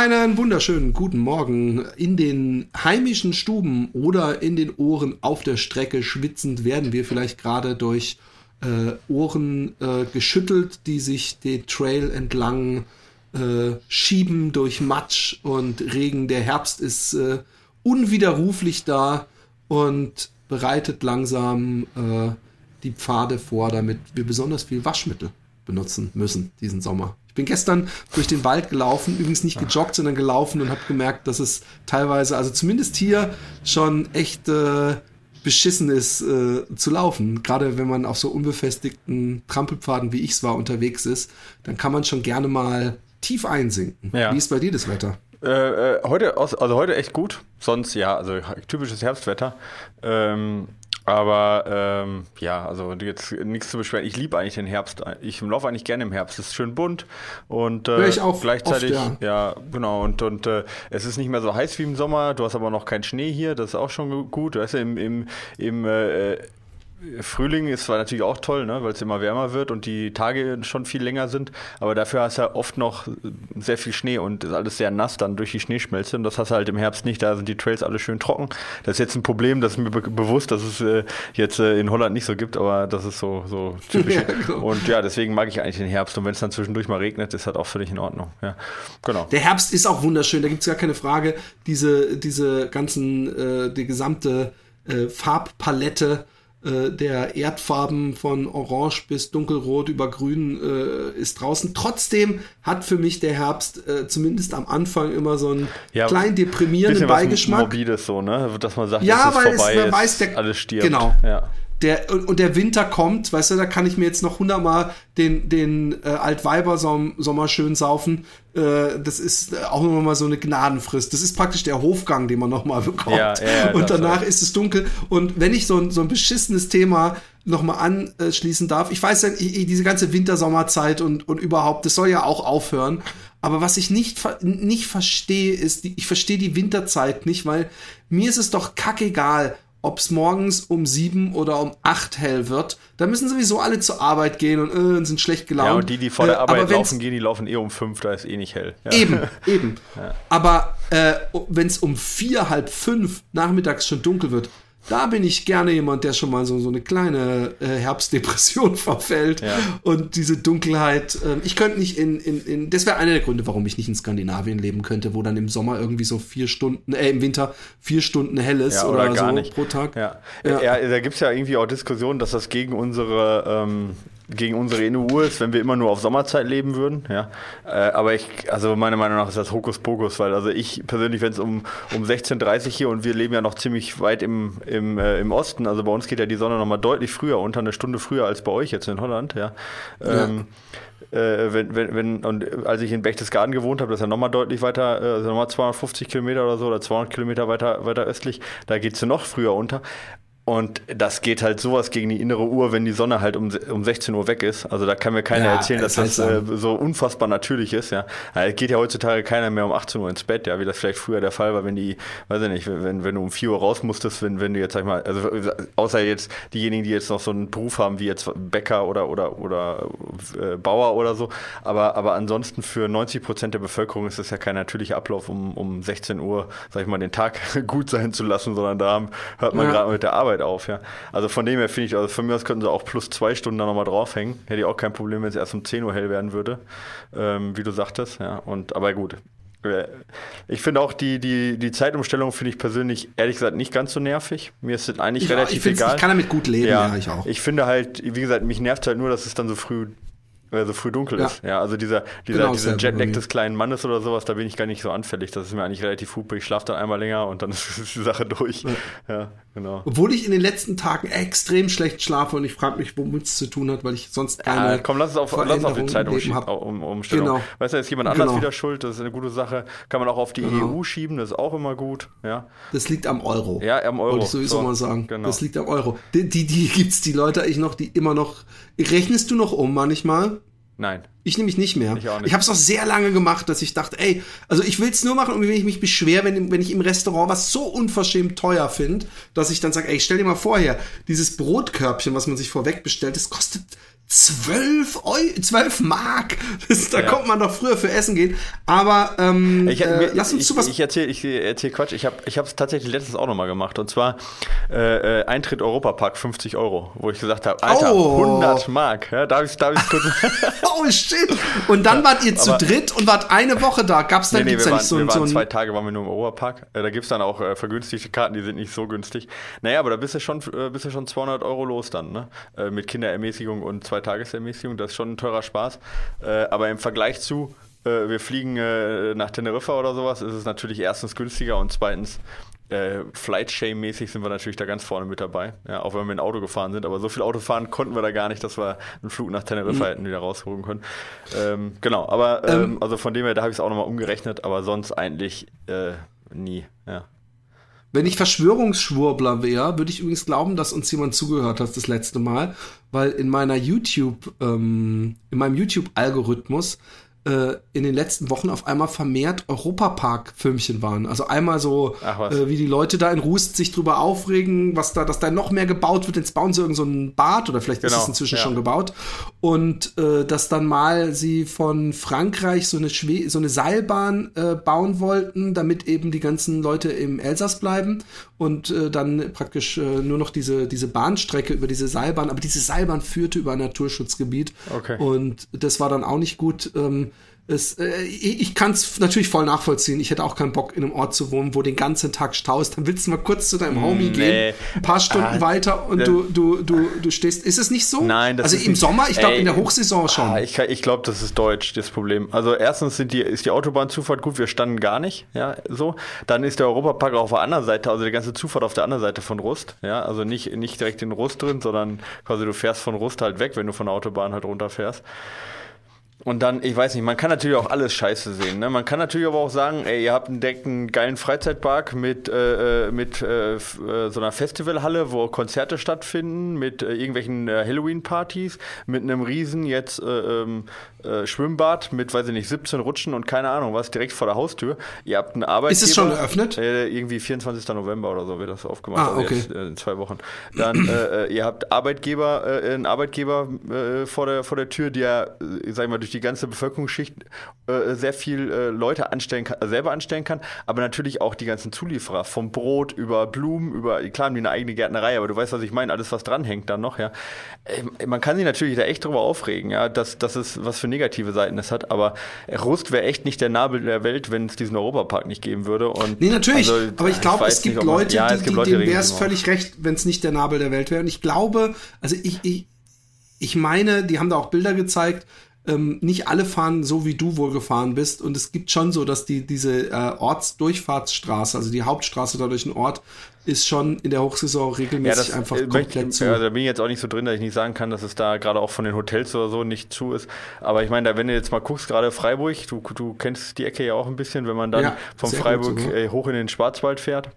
Einen wunderschönen guten Morgen. In den heimischen Stuben oder in den Ohren auf der Strecke schwitzend werden wir vielleicht gerade durch äh, Ohren äh, geschüttelt, die sich den Trail entlang äh, schieben durch Matsch und Regen. Der Herbst ist äh, unwiderruflich da und bereitet langsam äh, die Pfade vor, damit wir besonders viel Waschmittel benutzen müssen diesen Sommer bin gestern durch den Wald gelaufen, übrigens nicht gejoggt, sondern gelaufen und habe gemerkt, dass es teilweise, also zumindest hier, schon echt äh, beschissen ist äh, zu laufen. Gerade wenn man auf so unbefestigten Trampelpfaden, wie ich es war, unterwegs ist, dann kann man schon gerne mal tief einsinken. Ja. Wie ist bei dir das Wetter? Äh, äh heute, also heute echt gut. Sonst ja, also typisches Herbstwetter. Ähm, aber ähm, ja, also jetzt nichts zu beschweren. Ich liebe eigentlich den Herbst. Ich laufe eigentlich gerne im Herbst. Es ist schön bunt und äh, ich auch gleichzeitig, oft, ja. ja. genau. Und, und äh, es ist nicht mehr so heiß wie im Sommer. Du hast aber noch keinen Schnee hier. Das ist auch schon gut. Du weißt, im, im, im äh, Frühling ist zwar natürlich auch toll, ne, weil es immer wärmer wird und die Tage schon viel länger sind, aber dafür hast du ja oft noch sehr viel Schnee und ist alles sehr nass dann durch die Schneeschmelze und das hast du halt im Herbst nicht, da sind die Trails alle schön trocken. Das ist jetzt ein Problem, das ist mir be bewusst, dass es äh, jetzt äh, in Holland nicht so gibt, aber das ist so, so typisch. ja, genau. Und ja, deswegen mag ich eigentlich den Herbst und wenn es dann zwischendurch mal regnet, ist das auch völlig in Ordnung. Ja, genau. Der Herbst ist auch wunderschön, da gibt es gar keine Frage. Diese, diese ganzen, äh, die gesamte äh, Farbpalette äh, der Erdfarben von Orange bis Dunkelrot über Grün äh, ist draußen. Trotzdem hat für mich der Herbst äh, zumindest am Anfang immer so einen ja, klein deprimierenden Beigeschmack. Morbides so, ne? Dass man sagt, ja, weil es, man weiß, der, alles stirbt. Genau. Ja der und der Winter kommt, weißt du, da kann ich mir jetzt noch hundertmal den den äh, Altweiber-Sommer schön saufen. Äh, das ist auch noch mal so eine Gnadenfrist. Das ist praktisch der Hofgang, den man noch mal bekommt. Ja, ja, und danach ist es dunkel. Und wenn ich so ein so ein beschissenes Thema noch mal anschließen darf, ich weiß ja, ich, diese ganze Wintersommerzeit und und überhaupt, das soll ja auch aufhören. Aber was ich nicht, nicht verstehe, ist, ich verstehe die Winterzeit nicht, weil mir ist es doch kackegal, ob es morgens um sieben oder um acht hell wird. Da müssen sowieso alle zur Arbeit gehen und äh, sind schlecht gelaunt. Ja, und die, die vor der äh, Arbeit laufen gehen, die laufen eh um fünf, da ist eh nicht hell. Ja. Eben, eben. Ja. Aber äh, wenn es um vier, halb fünf nachmittags schon dunkel wird, da bin ich gerne jemand, der schon mal so, so eine kleine äh, Herbstdepression verfällt ja. und diese Dunkelheit. Äh, ich könnte nicht in, in, in das wäre einer der Gründe, warum ich nicht in Skandinavien leben könnte, wo dann im Sommer irgendwie so vier Stunden, äh, im Winter vier Stunden hell ist ja, oder, oder, gar so nicht. pro Tag. Ja, ja. ja da gibt es ja irgendwie auch Diskussionen, dass das gegen unsere ähm, gegen unsere innere Uhr ist, wenn wir immer nur auf Sommerzeit leben würden. Ja. Äh, aber ich, also meiner Meinung nach ist das Hokuspokus, weil also ich persönlich, wenn es um, um 16.30 Uhr hier und wir leben ja noch ziemlich weit im, im, äh, im Osten, also bei uns geht ja die Sonne nochmal deutlich früher, unter eine Stunde früher als bei euch jetzt in Holland, ja. Ähm, Äh, wenn, wenn, wenn, und als ich in Berchtesgaden gewohnt habe, das ist ja nochmal deutlich weiter, äh, also nochmal 250 Kilometer oder so oder 200 Kilometer weiter, weiter östlich, da geht es ja noch früher unter. Und das geht halt sowas gegen die innere Uhr, wenn die Sonne halt um, um 16 Uhr weg ist. Also da kann mir keiner ja, erzählen, dass das äh, so unfassbar natürlich ist. Ja, es geht ja heutzutage keiner mehr um 18 Uhr ins Bett, ja, wie das vielleicht früher der Fall war, wenn die, weiß ich nicht, wenn, wenn du um 4 Uhr raus musstest, wenn, wenn du jetzt, sag ich mal, also außer jetzt diejenigen, die jetzt noch so einen Beruf haben, wie jetzt Bäcker oder oder oder äh, Bauer oder so. Aber, aber ansonsten für 90 Prozent der Bevölkerung ist das ja kein natürlicher Ablauf, um, um 16 Uhr, sag ich mal, den Tag gut sein zu lassen, sondern da hört man ja. gerade mit der Arbeit Arbeit auf, ja. Also von dem her finde ich, also von mir aus könnten sie auch plus zwei Stunden da nochmal draufhängen. Hätte ich auch kein Problem, wenn es erst um 10 Uhr hell werden würde, ähm, wie du sagtest, ja. Und, aber gut. Äh, ich finde auch die, die, die Zeitumstellung finde ich persönlich ehrlich gesagt nicht ganz so nervig. Mir ist es eigentlich ich, relativ ich egal. Ich kann damit gut leben, ja, ja, ich auch. Ich finde halt, wie gesagt, mich nervt halt nur, dass es dann so früh weil so früh dunkel ja. ist. Ja, also dieser, dieser, genau, dieser Jetlag des kleinen Mannes oder sowas, da bin ich gar nicht so anfällig. Das ist mir eigentlich relativ hupe. Ich schlafe dann einmal länger und dann ist die Sache durch. Ja. ja, genau. Obwohl ich in den letzten Tagen extrem schlecht schlafe und ich frage mich, womit es zu tun hat, weil ich sonst keine. Ja, komm, lass es auf, lass es auf die Zeit um, umstellen. Genau. Weißt du, ist jemand anders genau. wieder schuld, das ist eine gute Sache. Kann man auch auf die genau. EU schieben, das ist auch immer gut. Ja. Das liegt am Euro. Ja, am Euro. Wollte ich sowieso so, mal sagen. Genau. Das liegt am Euro. Die, die, die gibt's die Leute ich noch, die immer noch. Rechnest du noch um manchmal? Nein. Ich nämlich nicht mehr. Ich, auch nicht. ich habe es auch sehr lange gemacht, dass ich dachte, ey, also ich will es nur machen, wenn ich mich beschwere, wenn, wenn ich im Restaurant was so unverschämt teuer finde, dass ich dann sage, ey, stell dir mal vorher, dieses Brotkörbchen, was man sich vorweg bestellt, das kostet 12 Euro, 12 Mark. Das, da ja. kommt man doch früher für Essen gehen. Aber ähm, ich, äh, lass uns ich, zu was. Ich erzähle ich erzähl Quatsch. Ich habe ich es tatsächlich letztens auch nochmal gemacht. Und zwar äh, äh Eintritt Europapark 50 Euro, wo ich gesagt habe, Alter, oh. 100 Mark. Ja, darf ich darf kurz Oh shit. Und dann wart ihr zu dritt und wart eine Woche da. Gab's dann nee, nee, gibt's wir waren, so, wir waren so zwei Tage waren wir nur im Europapark. Äh, da gibt's dann auch äh, vergünstigte Karten, die sind nicht so günstig. Naja, aber da bist du schon äh, bist du schon 200 Euro los dann, ne? Äh, mit Kinderermäßigung und zwei Tagesermäßigung, das ist schon ein teurer Spaß. Äh, aber im Vergleich zu, äh, wir fliegen äh, nach Teneriffa oder sowas, ist es natürlich erstens günstiger und zweitens äh, Flight-Shame-mäßig sind wir natürlich da ganz vorne mit dabei. Ja, auch wenn wir mit dem Auto gefahren sind. Aber so viel Auto fahren konnten wir da gar nicht, dass wir einen Flug nach Teneriffa mhm. hätten wieder rausholen können. Ähm, genau, aber ähm, ähm, also von dem her, da habe ich es auch nochmal umgerechnet, aber sonst eigentlich äh, nie. Ja. Wenn ich Verschwörungsschwurbler wäre, würde ich übrigens glauben, dass uns jemand zugehört hat das letzte Mal, weil in meiner YouTube, ähm, in meinem YouTube-Algorithmus äh, in den letzten Wochen auf einmal vermehrt Europapark-Filmchen waren. Also einmal so, äh, wie die Leute da in Rust sich drüber aufregen, was da, dass da noch mehr gebaut wird. Jetzt bauen sie irgend so ein Bad oder vielleicht genau, ist es inzwischen ja. schon gebaut. Und äh, dass dann mal sie von Frankreich so eine, Schwe so eine Seilbahn äh, bauen wollten, damit eben die ganzen Leute im Elsass bleiben und äh, dann praktisch nur noch diese, diese Bahnstrecke über diese Seilbahn. Aber diese Seilbahn führte über ein Naturschutzgebiet. Okay. Und das war dann auch nicht gut. Ähm, es, äh, ich kann es natürlich voll nachvollziehen. Ich hätte auch keinen Bock, in einem Ort zu wohnen, wo den ganzen Tag staust. Dann willst du mal kurz zu deinem Homie nee. gehen, ein paar Stunden ah, weiter und du, du, du, du stehst. Ist es nicht so? Nein, das Also im nicht, Sommer, ich glaube in der Hochsaison schon. Ah, ich ich glaube, das ist deutsch, das Problem. Also erstens sind die, ist die Autobahnzufahrt gut, wir standen gar nicht, ja, so. Dann ist der Europapark auf der anderen Seite, also die ganze Zufahrt auf der anderen Seite von Rust, ja, also nicht, nicht direkt in Rust drin, sondern quasi du fährst von Rust halt weg, wenn du von der Autobahn halt runterfährst. Und dann, ich weiß nicht, man kann natürlich auch alles scheiße sehen. Ne? Man kann natürlich aber auch sagen, ey, ihr habt einen, einen geilen Freizeitpark mit, äh, äh mit äh, äh, so einer Festivalhalle, wo Konzerte stattfinden, mit äh, irgendwelchen äh, Halloween-Partys, mit einem riesen jetzt ähm, Schwimmbad mit, weiß ich nicht, 17 Rutschen und keine Ahnung was, direkt vor der Haustür. Ihr habt einen Arbeitgeber. Ist es schon eröffnet? irgendwie 24. November oder so wird das aufgemacht. Ah, also okay. Also jetzt, in zwei Wochen. Dann, ihr habt Arbeitgeber, einen Arbeitgeber vor, der, vor der Tür, der, sag ich mal, durch die die ganze Bevölkerungsschicht äh, sehr viel äh, Leute anstellen kann, äh, selber anstellen kann, aber natürlich auch die ganzen Zulieferer, vom Brot über Blumen, über, klar haben die eine eigene Gärtnerei, aber du weißt, was ich meine, alles, was dranhängt dann noch, ja. Äh, man kann sich natürlich da echt drüber aufregen, ja, dass, dass es was für negative Seiten es hat, aber Rust wäre echt nicht der Nabel der Welt, wenn es diesen Europapark nicht geben würde. Und nee, natürlich, also, aber ich glaube, es, gibt Leute, ja, die, die, denen wäre es völlig recht, wenn es nicht der Nabel der Welt wäre. Und ich glaube, also ich, ich, ich meine, die haben da auch Bilder gezeigt, ähm, nicht alle fahren so, wie du wohl gefahren bist. Und es gibt schon so, dass die, diese äh, Ortsdurchfahrtsstraße, also die Hauptstraße da durch den Ort, ist schon in der Hochsaison regelmäßig ja, einfach äh, komplett zu. Ja, da bin ich jetzt auch nicht so drin, dass ich nicht sagen kann, dass es da gerade auch von den Hotels oder so nicht zu ist. Aber ich meine, da, wenn du jetzt mal guckst, gerade Freiburg, du, du kennst die Ecke ja auch ein bisschen, wenn man dann ja, von Freiburg gut, äh, hoch in den Schwarzwald fährt.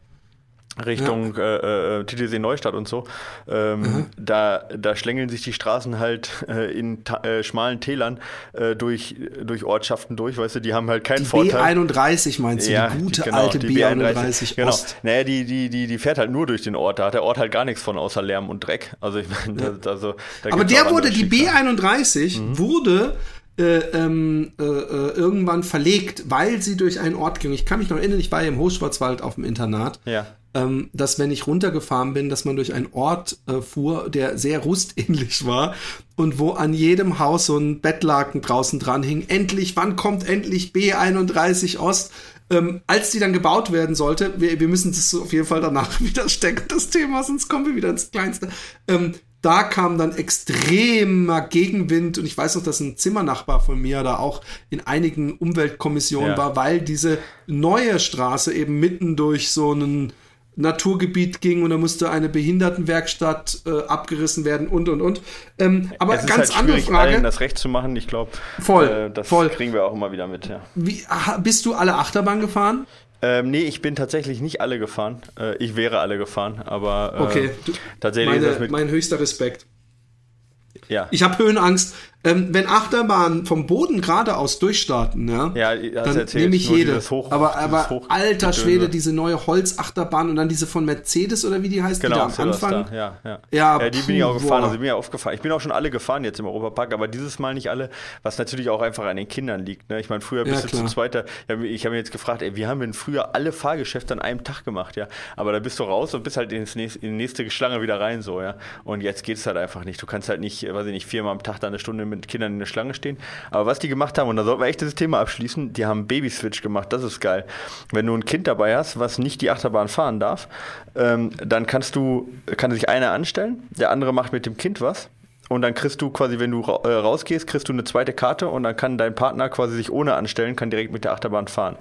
Richtung ja. äh, äh, Titisee Neustadt und so. Ähm, mhm. da, da schlängeln sich die Straßen halt äh, in äh, schmalen Tälern äh, durch, durch Ortschaften durch, weißt du, die haben halt keinen die Vorteil. B31 meinst du, ja, die gute genau, alte die B31, B31 genau. Ost. Naja, die, die, die, die fährt halt nur durch den Ort, da hat der Ort halt gar nichts von außer Lärm und Dreck. Also ich meine, ja. also, Aber der wurde, die B31 mhm. wurde äh, ähm, äh, äh, irgendwann verlegt, weil sie durch einen Ort ging. Ich kann mich noch erinnern, ich war ja im Hochschwarzwald auf dem Internat. Ja ähm, dass wenn ich runtergefahren bin, dass man durch einen Ort äh, fuhr, der sehr rustähnlich war und wo an jedem Haus so ein Bettlaken draußen dran hing. Endlich, wann kommt endlich B31 Ost? Ähm, als die dann gebaut werden sollte, wir, wir müssen das auf jeden Fall danach wieder stecken, das Thema, sonst kommen wir wieder ins Kleinste. Ähm, da kam dann extremer Gegenwind und ich weiß noch, dass ein Zimmernachbar von mir da auch in einigen Umweltkommissionen Ja. war, weil diese neue Straße eben mitten durch so einen Naturgebiet ging und da musste eine Behindertenwerkstatt äh, abgerissen werden und und und. Ähm, aber es ist ganz halt andere schwierig, allen Frage. das Recht zu machen. Ich glaube, Voll, äh, das voll. kriegen wir auch immer wieder mit. Ja. Wie, bist du alle Achterbahn gefahren? Ähm, nee, ich bin tatsächlich nicht alle gefahren. Äh, ich wäre alle gefahren, aber äh, Okay. Tatsächlich ist das Meine, mit. mein höchster Respekt. Ja. Ich habe Höhenangst. Ähm, wenn Achterbahnen vom Boden geradeaus durchstarten, ja, Ja, dann nehme ich jede. Hoch- aber aber Hoch- alter. Schwede, diese neue Holzachterbahn und dann diese von Mercedes oder wie die heißt, die Genau, da am Anfang. ja, ja. Ja, ja, die bin ich auch puh, gefahren, boah. also ich bin ja oft gefahren. Ich bin auch schon alle gefahren jetzt im Europapark, aber dieses Mal nicht alle, was natürlich auch einfach an den Kindern liegt. Ne? Ich meine, früher Ja, bist du klar. zu zweiter. Ich habe ich hab mir jetzt gefragt, ey, wie haben wir denn früher alle Fahrgeschäfte an einem Tag gemacht, ja? Aber da bist du raus und bist halt ins nächste, in die nächste Schlange wieder rein, so, ja. Und jetzt geht es halt einfach nicht. Du kannst halt nicht, äh, weiß ich nicht, viermal am Tag da eine Stunde mit Kindern in der Schlange stehen. Aber was die gemacht haben, und da sollten wir echt dieses Thema abschließen, die haben Babyswitch gemacht, das ist geil. Wenn du ein Kind dabei hast, was nicht die Achterbahn fahren darf, ähm, dann kannst du, kann sich einer anstellen, der andere macht mit dem Kind was. Und dann kriegst du quasi, wenn du äh, rausgehst, kriegst du eine zweite Karte und dann kann dein Partner quasi sich ohne anstellen, kann direkt mit der Achterbahn fahren.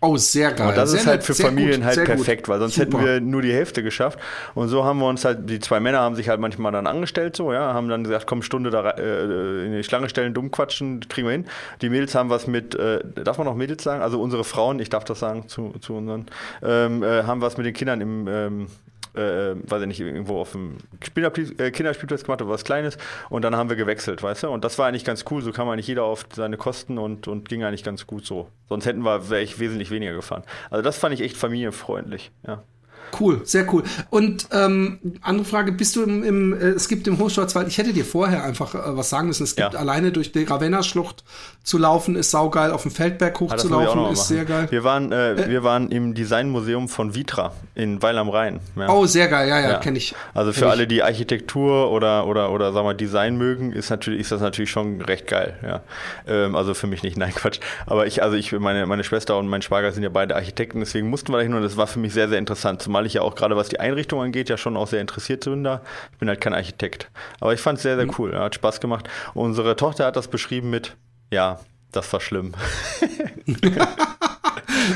Oh, sehr geil. Und das sehr ist halt für Familien gut, halt gut. perfekt, weil sonst Super. hätten wir nur die Hälfte geschafft. Und so haben wir uns halt, die zwei Männer haben sich halt manchmal dann angestellt, so, ja, haben dann gesagt, komm, Stunde da äh, in die Schlange stellen, dumm quatschen, kriegen wir hin. Die Mädels haben was mit, äh, darf man noch Mädels sagen? Also unsere Frauen, ich darf das sagen zu, zu unseren, ähm, äh, haben was mit den Kindern im, ähm, äh, weiß ich nicht, irgendwo auf dem äh, Kinderspielplatz gemacht oder was Kleines und dann haben wir gewechselt, weißt du? Und das war eigentlich ganz cool, so kam eigentlich jeder auf seine Kosten und, und ging eigentlich ganz gut so. Sonst hätten wir, wäre ich wesentlich weniger gefahren. Also das fand ich echt familienfreundlich, ja. Cool, sehr cool. Und ähm, andere Frage, bist du im, im äh, es gibt im Hochschwarzwald, ich hätte dir vorher einfach äh, was sagen müssen, es gibt Ja. alleine durch die Ravenna-Schlucht zu laufen, ist saugeil, auf dem Feldberg Ah, hochzulaufen, mal ist machen. sehr geil. Wir waren, äh, wir waren im Designmuseum von Vitra in Weil am Rhein. Ja. Oh, sehr geil, ja, ja, Ja. kenne ich. Also für alle, die Architektur oder oder oder sagen wir Design mögen, ist natürlich ist das natürlich schon recht geil. Ja, ähm, also für mich nicht, nein Quatsch. Aber ich also ich meine meine Schwester und mein Schwager sind ja beide Architekten, deswegen mussten wir da hin und das war für mich sehr sehr interessant, zumal ich ja auch gerade was die Einrichtung angeht ja schon auch sehr interessiert bin da. Ich bin halt kein Architekt, aber ich fand es sehr sehr cool, ja, hat Spaß gemacht. Unsere Tochter hat das beschrieben mit ja das war schlimm.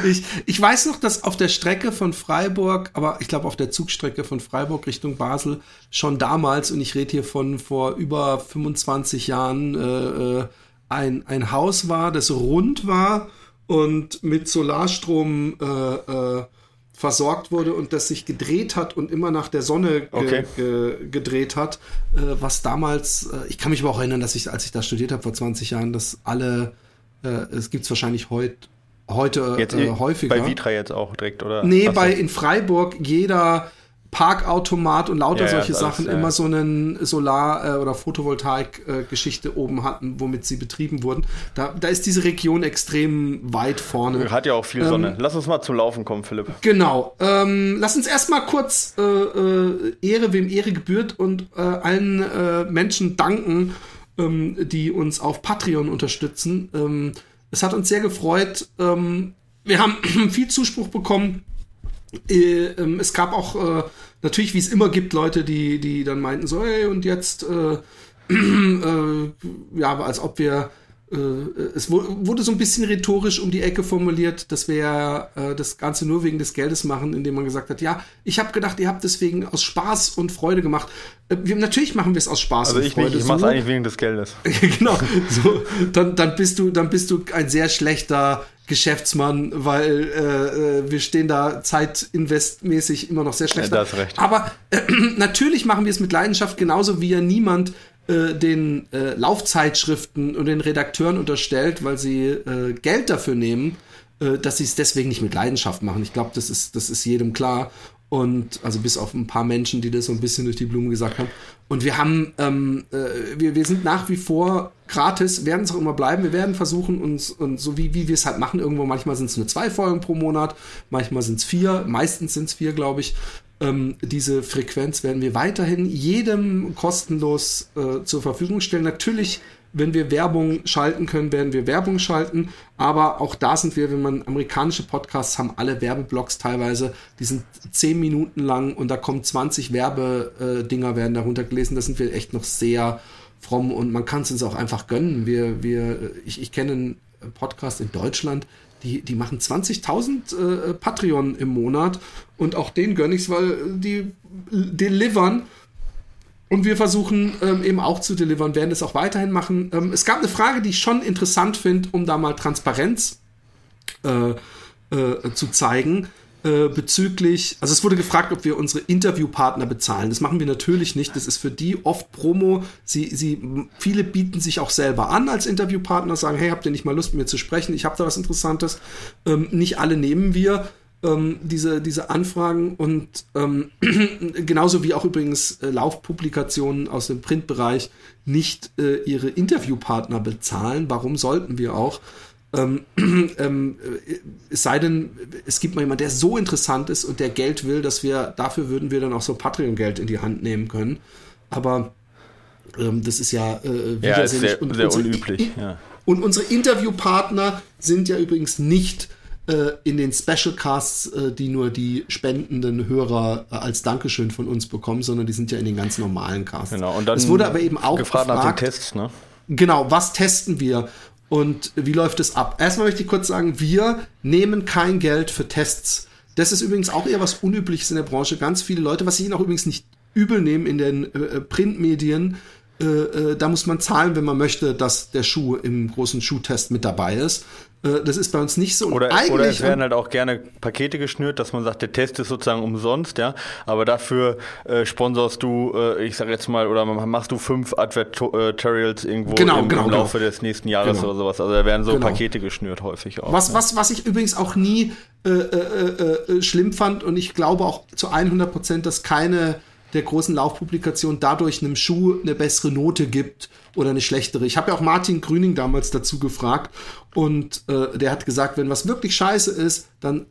Ich, ich weiß noch, dass auf der Strecke von Freiburg, aber ich glaube auf der Zugstrecke von Freiburg Richtung Basel schon damals, und ich rede hier von vor über 25 Jahren, äh, äh, ein, ein Haus war, das rund war und mit Solarstrom äh, äh, versorgt wurde und das sich gedreht hat und immer nach der Sonne ge Okay. ge gedreht hat, äh, was damals, äh, ich kann mich aber auch erinnern, dass ich, als ich da studiert habe vor 20 Jahren, dass alle, äh, es gibt's wahrscheinlich heut, heute Jetzt äh, häufiger. bei Vitra jetzt auch direkt oder? Nee, Ach so. bei in Freiburg jeder Parkautomat und lauter Ja, solche Sachen ja. immer so einen Solar- äh, oder Photovoltaik-Geschichte oben hatten, womit sie betrieben wurden. Da, da ist diese Region extrem weit vorne. Hat ja auch viel Ähm, Sonne. Lass uns mal zum Laufen kommen, Philipp. Genau. Ähm, lass uns erstmal kurz äh, äh, Ehre, wem Ehre gebührt und äh, allen äh, Menschen danken, ähm, die uns auf Patreon unterstützen. Ähm, es hat uns sehr gefreut. Ähm, wir haben viel Zuspruch bekommen. Äh, ähm, es gab auch äh, natürlich, wie es immer gibt, Leute, die, die dann meinten so, hey, und jetzt, äh, äh, ja, als ob wir, es wu- wurde so ein bisschen rhetorisch um die Ecke formuliert, dass wir das Ganze nur wegen des Geldes machen, indem man gesagt hat, ja, ich habe gedacht, ihr habt deswegen aus Spaß und Freude gemacht. Wir, natürlich machen wir es aus Spaß Also und ich Freude. nicht, ich mach's so. eigentlich wegen des Geldes. genau. So, dann, dann bist du, dann bist du ein sehr schlechter Geschäftsmann, weil äh, äh, wir stehen da zeitinvestmäßig immer noch sehr schlecht. Ja. Aber äh, natürlich machen wir es mit Leidenschaft, genauso wie ja niemand äh, den äh, Laufzeitschriften und den Redakteuren unterstellt, weil sie äh, Geld dafür nehmen, äh, dass sie es deswegen nicht mit Leidenschaft machen. Ich glaube, das ist, das ist jedem klar. Und also bis auf ein paar Menschen, die das so ein bisschen durch die Blumen gesagt haben. Und wir haben, ähm, äh, wir, wir sind nach wie vor gratis, werden es auch immer bleiben. Wir werden versuchen, uns, und so wie, wie wir es halt machen, irgendwo, manchmal sind es nur zwei Folgen pro Monat, manchmal sind es vier, meistens sind es vier, glaube ich. Ähm, diese Frequenz werden wir weiterhin jedem kostenlos äh, zur Verfügung stellen. Natürlich wenn wir Werbung schalten können, werden wir Werbung schalten. Aber auch da sind wir, wenn man amerikanische Podcasts haben, alle Werbeblocks teilweise, die sind zehn Minuten lang und da kommen 20 Werbedinger werden darunter gelesen. Da sind wir echt noch sehr fromm und man kann es uns auch einfach gönnen. Wir, wir, ich, ich kenne einen Podcast in Deutschland, die, die machen 20.000 äh, Patreon im Monat und auch denen gönne ich es, weil die delivern. Und wir versuchen ähm, eben auch zu delivern, werden es auch weiterhin machen. Ähm, es gab eine Frage, die ich schon interessant finde, um da mal Transparenz äh, äh, zu zeigen. Äh, bezüglich, also es wurde gefragt, ob wir unsere Interviewpartner bezahlen. Das machen wir natürlich nicht. Das ist für die oft Promo. Sie, sie, viele bieten sich auch selber an als Interviewpartner, sagen, hey, habt ihr nicht mal Lust, mit mir zu sprechen? Ich habe da was Interessantes. Ähm, nicht alle nehmen wir ähm, diese, diese Anfragen und ähm, genauso wie auch übrigens äh, Laufpublikationen aus dem Printbereich nicht äh, ihre Interviewpartner bezahlen. Warum sollten wir auch? Ähm, ähm, es sei denn, es gibt mal jemand, der so interessant ist und der Geld will, dass wir, dafür würden wir dann auch so Patreon-Geld in die Hand nehmen können. Aber ähm, das ist ja äh, widersinnig. Ja, sehr, und sehr unsere, unüblich. Ja. Und unsere Interviewpartner sind ja übrigens nicht äh, in den Specialcasts, äh, die nur die spendenden Hörer äh, als Dankeschön von uns bekommen, sondern die sind ja in den ganz normalen Casts. Genau, und dann es wurde aber eben auch gefragt, gefragt nach den Tests, ne? Genau, was testen wir? Und wie läuft es ab? Erstmal möchte ich kurz sagen, wir nehmen kein Geld für Tests. Das ist übrigens auch eher was Unübliches in der Branche. Ganz viele Leute, was ich ihnen auch übrigens nicht übel nehme in den äh, Printmedien, äh, äh, da muss man zahlen, wenn man möchte, dass der Schuh im großen Schuhtest mit dabei ist. Äh, das ist bei uns nicht so. Oder, oder es werden halt auch gerne Pakete geschnürt, dass man sagt, der Test ist sozusagen umsonst, ja. Aber dafür sponsorst du, ich sag jetzt mal, oder machst du fünf Advertorials irgendwo genau, im, genau, im Laufe genau. des nächsten Jahres genau. oder sowas. Also da werden so genau. Pakete geschnürt häufig auch. Was, ja. was, was ich übrigens auch nie schlimm fand und ich glaube auch zu 100 Prozent, dass keine der großen Laufpublikation dadurch einem Schuh eine bessere Note gibt oder eine schlechtere. Ich habe ja auch Martin Grüning damals dazu gefragt und äh, der hat gesagt, wenn was wirklich scheiße ist, dann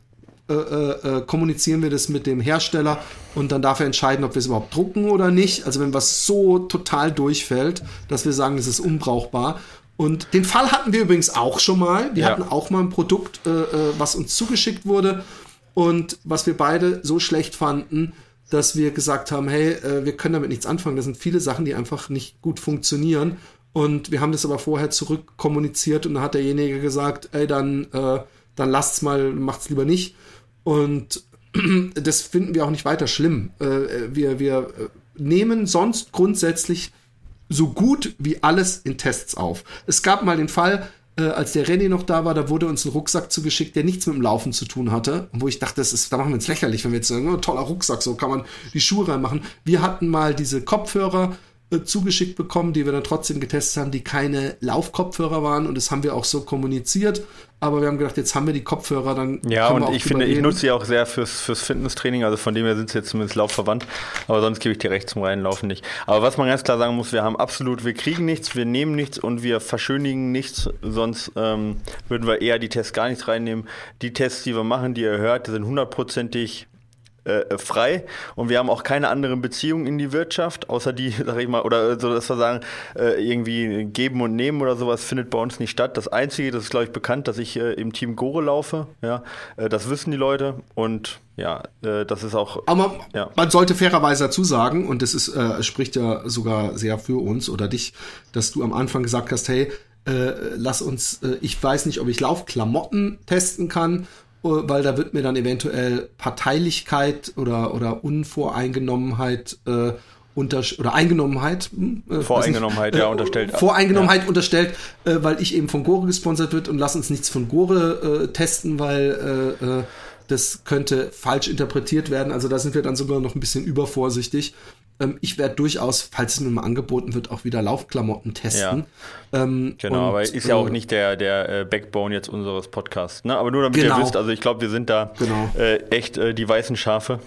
äh, äh, äh, kommunizieren wir das mit dem Hersteller und dann darf er entscheiden, ob wir es überhaupt drucken oder nicht. Also wenn was so total durchfällt, dass wir sagen, es ist unbrauchbar. Und den Fall hatten wir übrigens auch schon mal. Wir ja. hatten auch mal ein Produkt, äh, äh, was uns zugeschickt wurde und was wir beide so schlecht fanden, dass wir gesagt haben, hey, äh, wir können damit nichts anfangen. Das sind viele Sachen, die einfach nicht gut funktionieren. Und wir haben das aber vorher zurückkommuniziert und dann hat derjenige gesagt, ey, dann, äh, dann lasst's mal, macht's lieber nicht. Und das finden wir auch nicht weiter schlimm. Äh, wir, wir äh, nehmen sonst grundsätzlich so gut wie alles in Tests auf. Es gab mal den Fall, äh, als der René noch da war, da wurde uns ein Rucksack zugeschickt, der nichts mit dem Laufen zu tun hatte. Und wo ich dachte, das ist, da machen wir uns lächerlich, wenn wir jetzt sagen, oh, toller Rucksack, so kann man die Schuhe reinmachen. Wir hatten mal diese Kopfhörer zugeschickt bekommen, die wir dann trotzdem getestet haben, die keine Laufkopfhörer waren und das haben wir auch so kommuniziert. Aber wir haben gedacht, jetzt haben wir die Kopfhörer, dann. Ja, und ich finde, ich nutze sie auch sehr fürs, fürs Fitnesstraining, also von dem her sind sie jetzt zumindest laufverwandt. Aber sonst gebe ich dir recht zum Reinlaufen nicht. Aber was man ganz klar sagen muss, wir haben absolut, wir kriegen nichts, wir nehmen nichts und wir verschönigen nichts, sonst ähm, würden wir eher die Tests gar nicht reinnehmen. Die Tests, die wir machen, die ihr hört, die sind hundertprozentig äh, frei und wir haben auch keine anderen Beziehungen in die Wirtschaft, außer die, sag ich mal, oder so, dass wir sagen, äh, irgendwie geben und nehmen oder sowas findet bei uns nicht statt. Das Einzige, das ist, glaube ich, bekannt, dass ich äh, im Team Gore laufe, ja, äh, das wissen die Leute und ja, äh, das ist auch. Aber ja. man sollte fairerweise dazu sagen, und das ist, äh, spricht ja sogar sehr für uns oder dich, dass du am Anfang gesagt hast, hey, lass uns, ich weiß nicht, ob ich Laufklamotten testen kann weil da wird mir dann eventuell Parteilichkeit oder, oder Unvoreingenommenheit äh, unter, oder Eingenommenheit. Hm, äh, Voreingenommenheit, nicht, ja, unterstellt. Voreingenommenheit ja. unterstellt, äh, weil ich eben von Gore gesponsert wird und lass uns nichts von Gore äh, testen, weil äh, äh, das könnte falsch interpretiert werden. Also da sind wir dann sogar noch ein bisschen übervorsichtig. Ähm, ich werde durchaus, falls es mir mal angeboten wird, auch wieder Laufklamotten testen. Ja. Ähm, genau, und, aber ist ja auch äh, nicht der, der äh, Backbone jetzt unseres Podcasts. Ne? Aber nur damit genau. ihr wisst, also ich glaube, wir sind da genau. äh, echt äh, die weißen Schafe.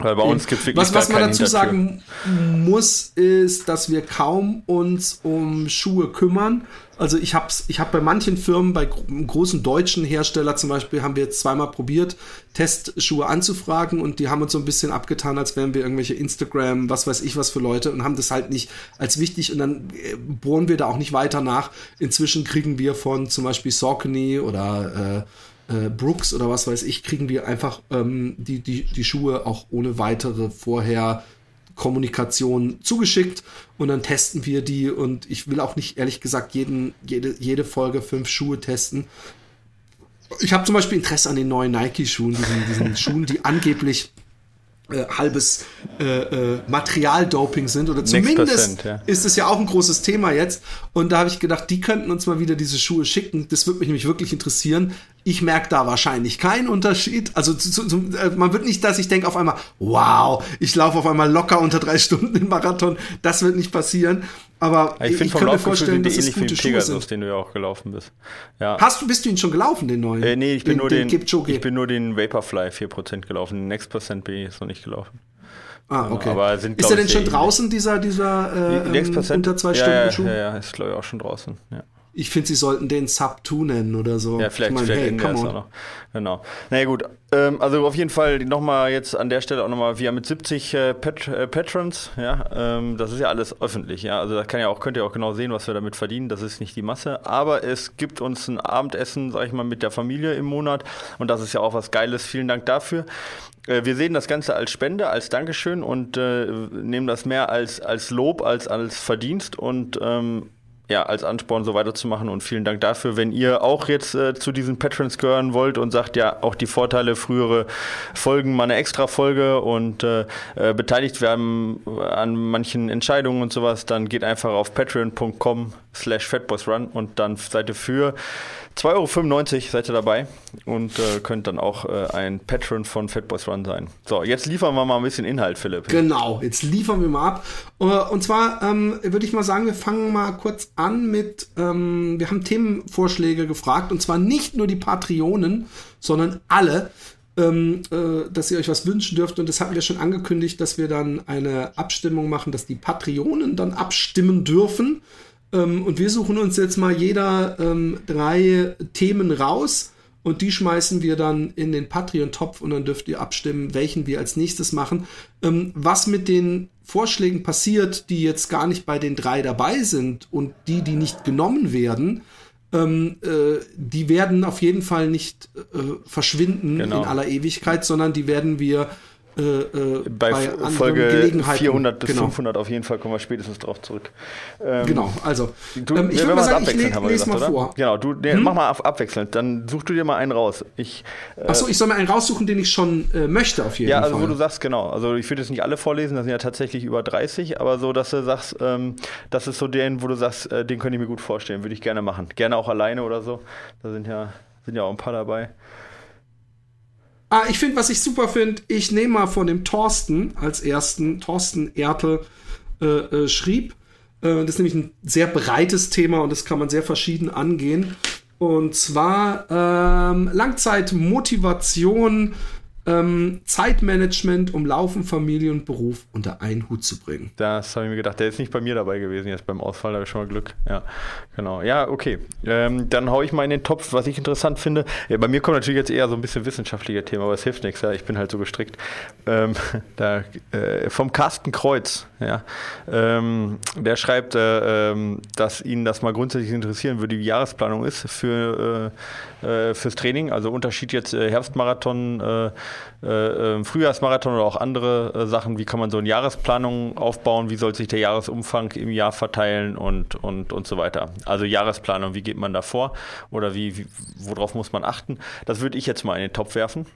Weil bei uns gibt es wirklich was, was man dazu sagen muss, ist, dass wir kaum uns um Schuhe kümmern. Also ich habe ich hab bei manchen Firmen, bei großen deutschen Hersteller zum Beispiel, haben wir jetzt zweimal probiert, Testschuhe anzufragen und die haben uns so ein bisschen abgetan, als wären wir irgendwelche Instagram, was weiß ich was für Leute und haben das halt nicht als wichtig und dann äh, bohren wir da auch nicht weiter nach. Inzwischen kriegen wir von zum Beispiel Saucony oder äh, äh, Brooks oder was weiß ich, kriegen wir einfach ähm, die, die, die Schuhe auch ohne weitere vorher Kommunikation zugeschickt und dann testen wir die und ich will auch nicht ehrlich gesagt jeden, jede, jede Folge fünf Schuhe testen. Ich habe zum Beispiel Interesse an den neuen Nike-Schuhen, diesen, diesen Schuhen, die angeblich äh, halbes äh, äh, Materialdoping sind oder zumindest ja. ist es ja auch ein großes Thema jetzt und da habe ich gedacht, die könnten uns mal wieder diese Schuhe schicken. Das würde mich nämlich wirklich interessieren. Ich merke da wahrscheinlich keinen Unterschied. Also zu, zu, äh, man wird nicht, dass ich denke auf einmal, wow, ich laufe auf einmal locker unter drei Stunden im Marathon. Das wird nicht passieren. Aber ich, ich kann mir vorstellen, dass es gute Schuhe Pegasus, sind. den du ja auch gelaufen bist. Ja. Hast du, bist du ihn schon gelaufen, den neuen? Äh, nee, ich bin, den, nur den, den ich bin nur den Vaporfly 4% gelaufen. Den Next Percent bin ich jetzt noch nicht gelaufen. Ah, okay. Aber sind, ist er denn schon draußen, dieser, dieser äh, ähm, unter zwei Stunden ja, Schuh? Ja, ja, ist glaube ich auch schon draußen. Ja ich finde, sie sollten den Sub 2 nennen oder so. Ja, vielleicht, ich mein, vielleicht hey, come on. auch noch. Genau. Naja, gut. Ähm, also auf jeden Fall nochmal jetzt an der Stelle auch nochmal, wir haben mit 70 äh, Pat äh, Patrons, ja, ähm, das ist ja alles öffentlich, ja. Also da kann ja auch, könnt ihr auch genau sehen, was wir damit verdienen. Das ist nicht die Masse. Aber es gibt uns ein Abendessen, sag ich mal, mit der Familie im Monat. Und das ist ja auch was Geiles. Vielen Dank dafür äh, wir sehen das Ganze als Spende, als Dankeschön und äh, nehmen das mehr als, als Lob, als als Verdienst und ähm, ja, als Ansporn so weiterzumachen und vielen Dank dafür. Wenn ihr auch jetzt äh, zu diesen Patrons gehören wollt und sagt, ja, auch die Vorteile, frühere Folgen, mal eine extra Folge und äh, äh, beteiligt werden an manchen Entscheidungen und sowas, dann geht einfach auf patreon.com slash fatboysrun und dann seid ihr für 2,95 Euro seid ihr dabei und äh, könnt dann auch äh, ein Patron von Fatboys Run sein. So, jetzt liefern wir mal ein bisschen Inhalt, Philipp. Genau, jetzt liefern wir mal ab. Äh, und zwar ähm, würde ich mal sagen, wir fangen mal kurz an mit, ähm, wir haben Themenvorschläge gefragt und zwar nicht nur die Patreonen, sondern alle. Ähm, äh, dass ihr euch was wünschen dürft. Und das hatten wir schon angekündigt, dass wir dann eine Abstimmung machen, dass die Patreonen dann abstimmen dürfen. Ähm, und wir suchen uns jetzt mal jeder ähm, drei Themen raus und die schmeißen wir dann in den Patreon-Topf und dann dürft ihr abstimmen, welchen wir als nächstes machen. Ähm, was mit den Vorschlägen passiert, die jetzt gar nicht bei den drei dabei sind und die, die nicht genommen werden, ähm, äh, die werden auf jeden Fall nicht äh, verschwinden genau. in aller Ewigkeit, sondern die werden wir äh, äh, bei, bei Folge 400 bis genau. 500 auf jeden Fall kommen wir spätestens drauf zurück. Ähm, genau, also du, ähm, ich würde mal sagen, ich le lese gesagt, mal oder? vor. Genau, du nee, hm? mach mal abwechselnd, dann such du dir mal einen raus. Ich, äh, Achso, ich soll mir einen raussuchen, den ich schon äh, möchte auf jeden Fall. Ja, also Fall. wo du sagst, genau, also ich würde jetzt nicht alle vorlesen, das sind ja tatsächlich über 30, aber so, dass du sagst, ähm, das ist so den, wo du sagst, äh, den könnte ich mir gut vorstellen, würde ich gerne machen. Gerne auch alleine oder so, da sind ja, sind ja auch ein paar dabei. Ah, ich finde, was ich super finde, ich nehme mal von dem Thorsten als ersten, Thorsten Ertel äh, äh, schrieb. Äh, das ist nämlich ein sehr breites Thema und das kann man sehr verschieden angehen. Und zwar ähm, Langzeitmotivation ähm, Zeitmanagement, um Laufen, Familie und Beruf unter einen Hut zu bringen. Das habe ich mir gedacht. Der ist nicht bei mir dabei gewesen jetzt beim Ausfall, da habe ich schon mal Glück. Ja, genau. Ja, okay. Ähm, dann haue ich mal in den Topf, was ich interessant finde. Ja, bei mir kommt natürlich jetzt eher so ein bisschen wissenschaftlicher Thema, aber es hilft nichts. Ja. Ich bin halt so gestrickt. Ähm, da, äh, vom Carsten Kreuz. Ja. Ähm, der schreibt, äh, ähm, dass ihn das mal grundsätzlich interessieren würde, wie die Jahresplanung ist für, äh, äh fürs Training. Also Unterschied jetzt äh, Herbstmarathon äh, äh, ähm, Frühjahrsmarathon oder auch andere Sachen. Wie kann man so eine Jahresplanung aufbauen? Wie soll sich der Jahresumfang im Jahr verteilen und, und, und so weiter? Also Jahresplanung, wie geht man da vor oder wie, wie worauf muss man achten? Das würde ich jetzt mal in den Topf werfen.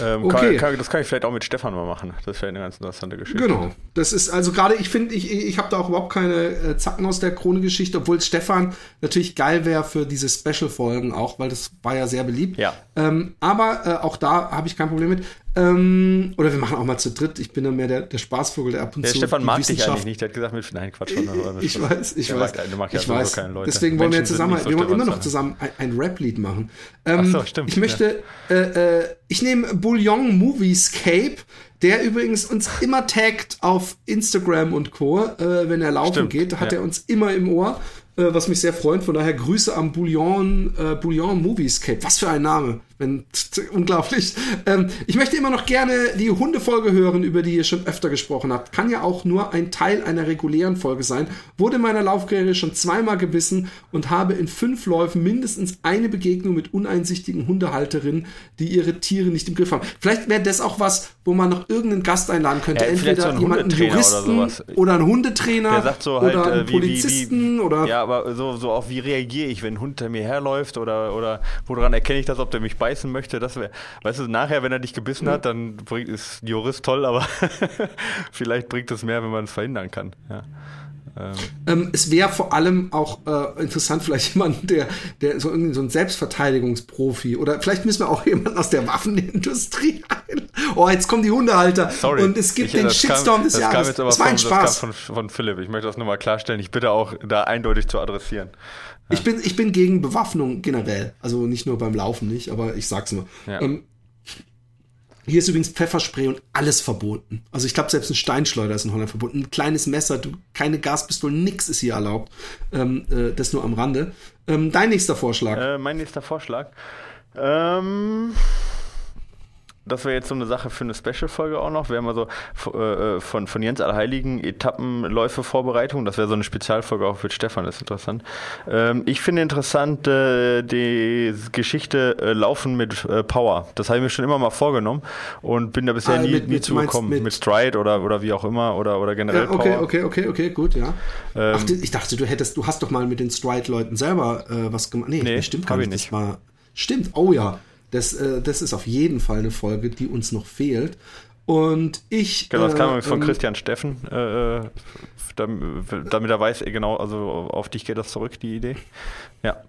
Ähm, okay. Kann, kann, das kann ich vielleicht auch mit Stefan mal machen. Das wäre eine ganz interessante Geschichte. Genau. Das ist also gerade, ich finde, ich, ich habe da auch überhaupt keine äh, Zacken aus der Krone-Geschichte, obwohl Stefan natürlich geil wäre für diese Special-Folgen auch, weil das war ja sehr beliebt. Ja. Ähm, aber äh, auch da habe ich kein Problem mit. Ähm, oder wir machen auch mal zu dritt. Ich bin dann mehr der, der Spaßvogel, der ab und Der zu. Stefan die mag dich eigentlich nicht. Der hat gesagt, mit, nein, Quatsch. Ich weiß, ich Der weiß. mag- der mag ja ich weiß. keine Leute. Deswegen wollen wir Menschen sind zusammen, so wir wollen immer noch Stefan zusammen ein, ein Rap-Lied machen. Ähm, Ach so, stimmt, Ich ja. möchte, äh, äh, ich nehme Bouillon Moviescape, der übrigens uns immer taggt auf Instagram und Co., äh, wenn er laufen Stimmt, geht, hat ja. er uns immer im Ohr. Äh, was mich sehr freut. Von daher Grüße am Bouillon, äh, Bouillon Moviescape. Was für ein Name. Wenn, unglaublich. Ähm, ich möchte immer noch gerne die Hundefolge hören, über die ihr schon öfter gesprochen habt. Kann ja auch nur ein Teil einer regulären Folge sein. Wurde in meiner Laufkarriere schon zweimal gebissen und habe in fünf Läufen mindestens eine Begegnung mit uneinsichtigen Hundehalterinnen, die ihre Tiere nicht im Griff haben. Vielleicht wäre das auch was, wo man noch irgendeinen Gast einladen könnte. Ja, Entweder so einen jemanden Hundetrainer oder Juristen sowas. oder einen Hundetrainer Der sagt so halt, oder einen äh, wie, Polizisten wie, wie, oder ja, aber so, so auch wie reagiere ich, wenn ein Hund hinter mir herläuft oder, oder woran erkenne ich das, ob der mich beißen möchte, das wäre, weißt du, nachher, wenn er dich gebissen hat, dann bringt, ist Jurist toll, aber vielleicht bringt es mehr, wenn man es verhindern kann, ja. Ähm, es wäre vor allem auch äh, interessant, vielleicht jemand, der, der so irgendwie so ein Selbstverteidigungsprofi oder vielleicht müssen wir auch jemanden aus der Waffenindustrie ein. Oh, jetzt kommen die Hundehalter Sorry. und es gibt Ich- den das kam- Shitstorm des das Kam Jahres. jetzt aber Das war ein von, Spaß. Das kam von, von Philipp. Ich möchte das nur mal klarstellen. Ich bitte auch, da eindeutig zu adressieren. Ich bin, ich bin gegen Bewaffnung generell. Also nicht nur beim Laufen nicht, aber ich sag's nur. Ja. Ähm, hier ist übrigens Pfefferspray und alles verboten. Also ich glaube, selbst ein Steinschleuder ist in Holland verboten. Ein kleines Messer, du, keine Gaspistolen, nix ist hier erlaubt. Ähm, äh, das nur am Rande. Ähm, dein nächster Vorschlag. Äh, mein nächster Vorschlag. Ähm, das wäre jetzt so eine Sache für eine Special-Folge auch noch. Wir haben also f- äh, von, von Jens Allerheiligen Etappenläufe Vorbereitung. Das wäre so eine Spezialfolge auch mit Stefan, das ist interessant. Ähm, ich finde interessant äh, die Geschichte äh, Laufen mit äh, Power. Das habe ich mir schon immer mal vorgenommen und bin da bisher Ah, nie, mit- nie mit- zu meinst gekommen. mit- Mit, Stride oder, oder wie auch immer oder, oder generell Ja, okay, Power. okay, okay, okay, gut, ja. Ähm, Ach, ich dachte, du hättest, du hast doch mal mit den Stride-Leuten selber äh, was gemacht. Nee, Nee, stimmt gar nicht. ich nicht. Das war, stimmt, oh ja. Das, äh, das ist auf jeden Fall eine Folge, die uns noch fehlt. Und ich. Genau, das äh, kam übrigens von ähm, Christian Steffen, äh, äh, damit, damit er weiß, eh genau, also auf dich geht das zurück, die Idee. Ja.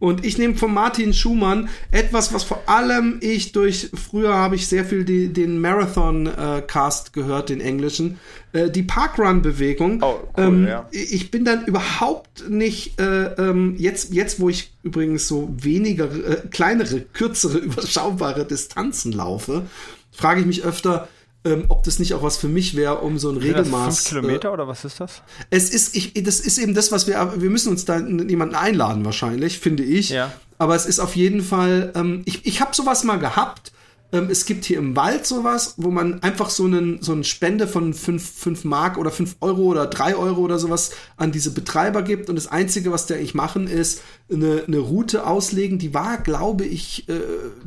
Und ich nehme von Martin Schumann etwas, was vor allem ich durch, früher habe ich sehr viel die, den Marathon-Cast gehört, den englischen, äh, die Parkrun-Bewegung. Oh, cool, ähm, ja. Ich bin dann überhaupt nicht, äh, ähm, jetzt, jetzt wo ich übrigens so weniger, äh, kleinere, kürzere, überschaubare Distanzen laufe, frage ich mich öfter, ähm, ob das nicht auch was für mich wäre, um so ein Sind das Regelmaß. fünf Kilometer oder was ist das? Äh, es ist, ich, das ist eben das, was wir, wir müssen uns da jemanden einladen wahrscheinlich, finde ich. Ja. Aber es ist auf jeden Fall, ähm, ich, ich habe sowas mal gehabt. Ähm, es gibt hier im Wald sowas, wo man einfach so einen, so eine Spende von 5 fünf Mark oder 5 Euro oder 3 Euro oder sowas an diese Betreiber gibt. Und das Einzige, was der eigentlich machen, ist eine, eine Route auslegen. Die war, glaube ich, äh,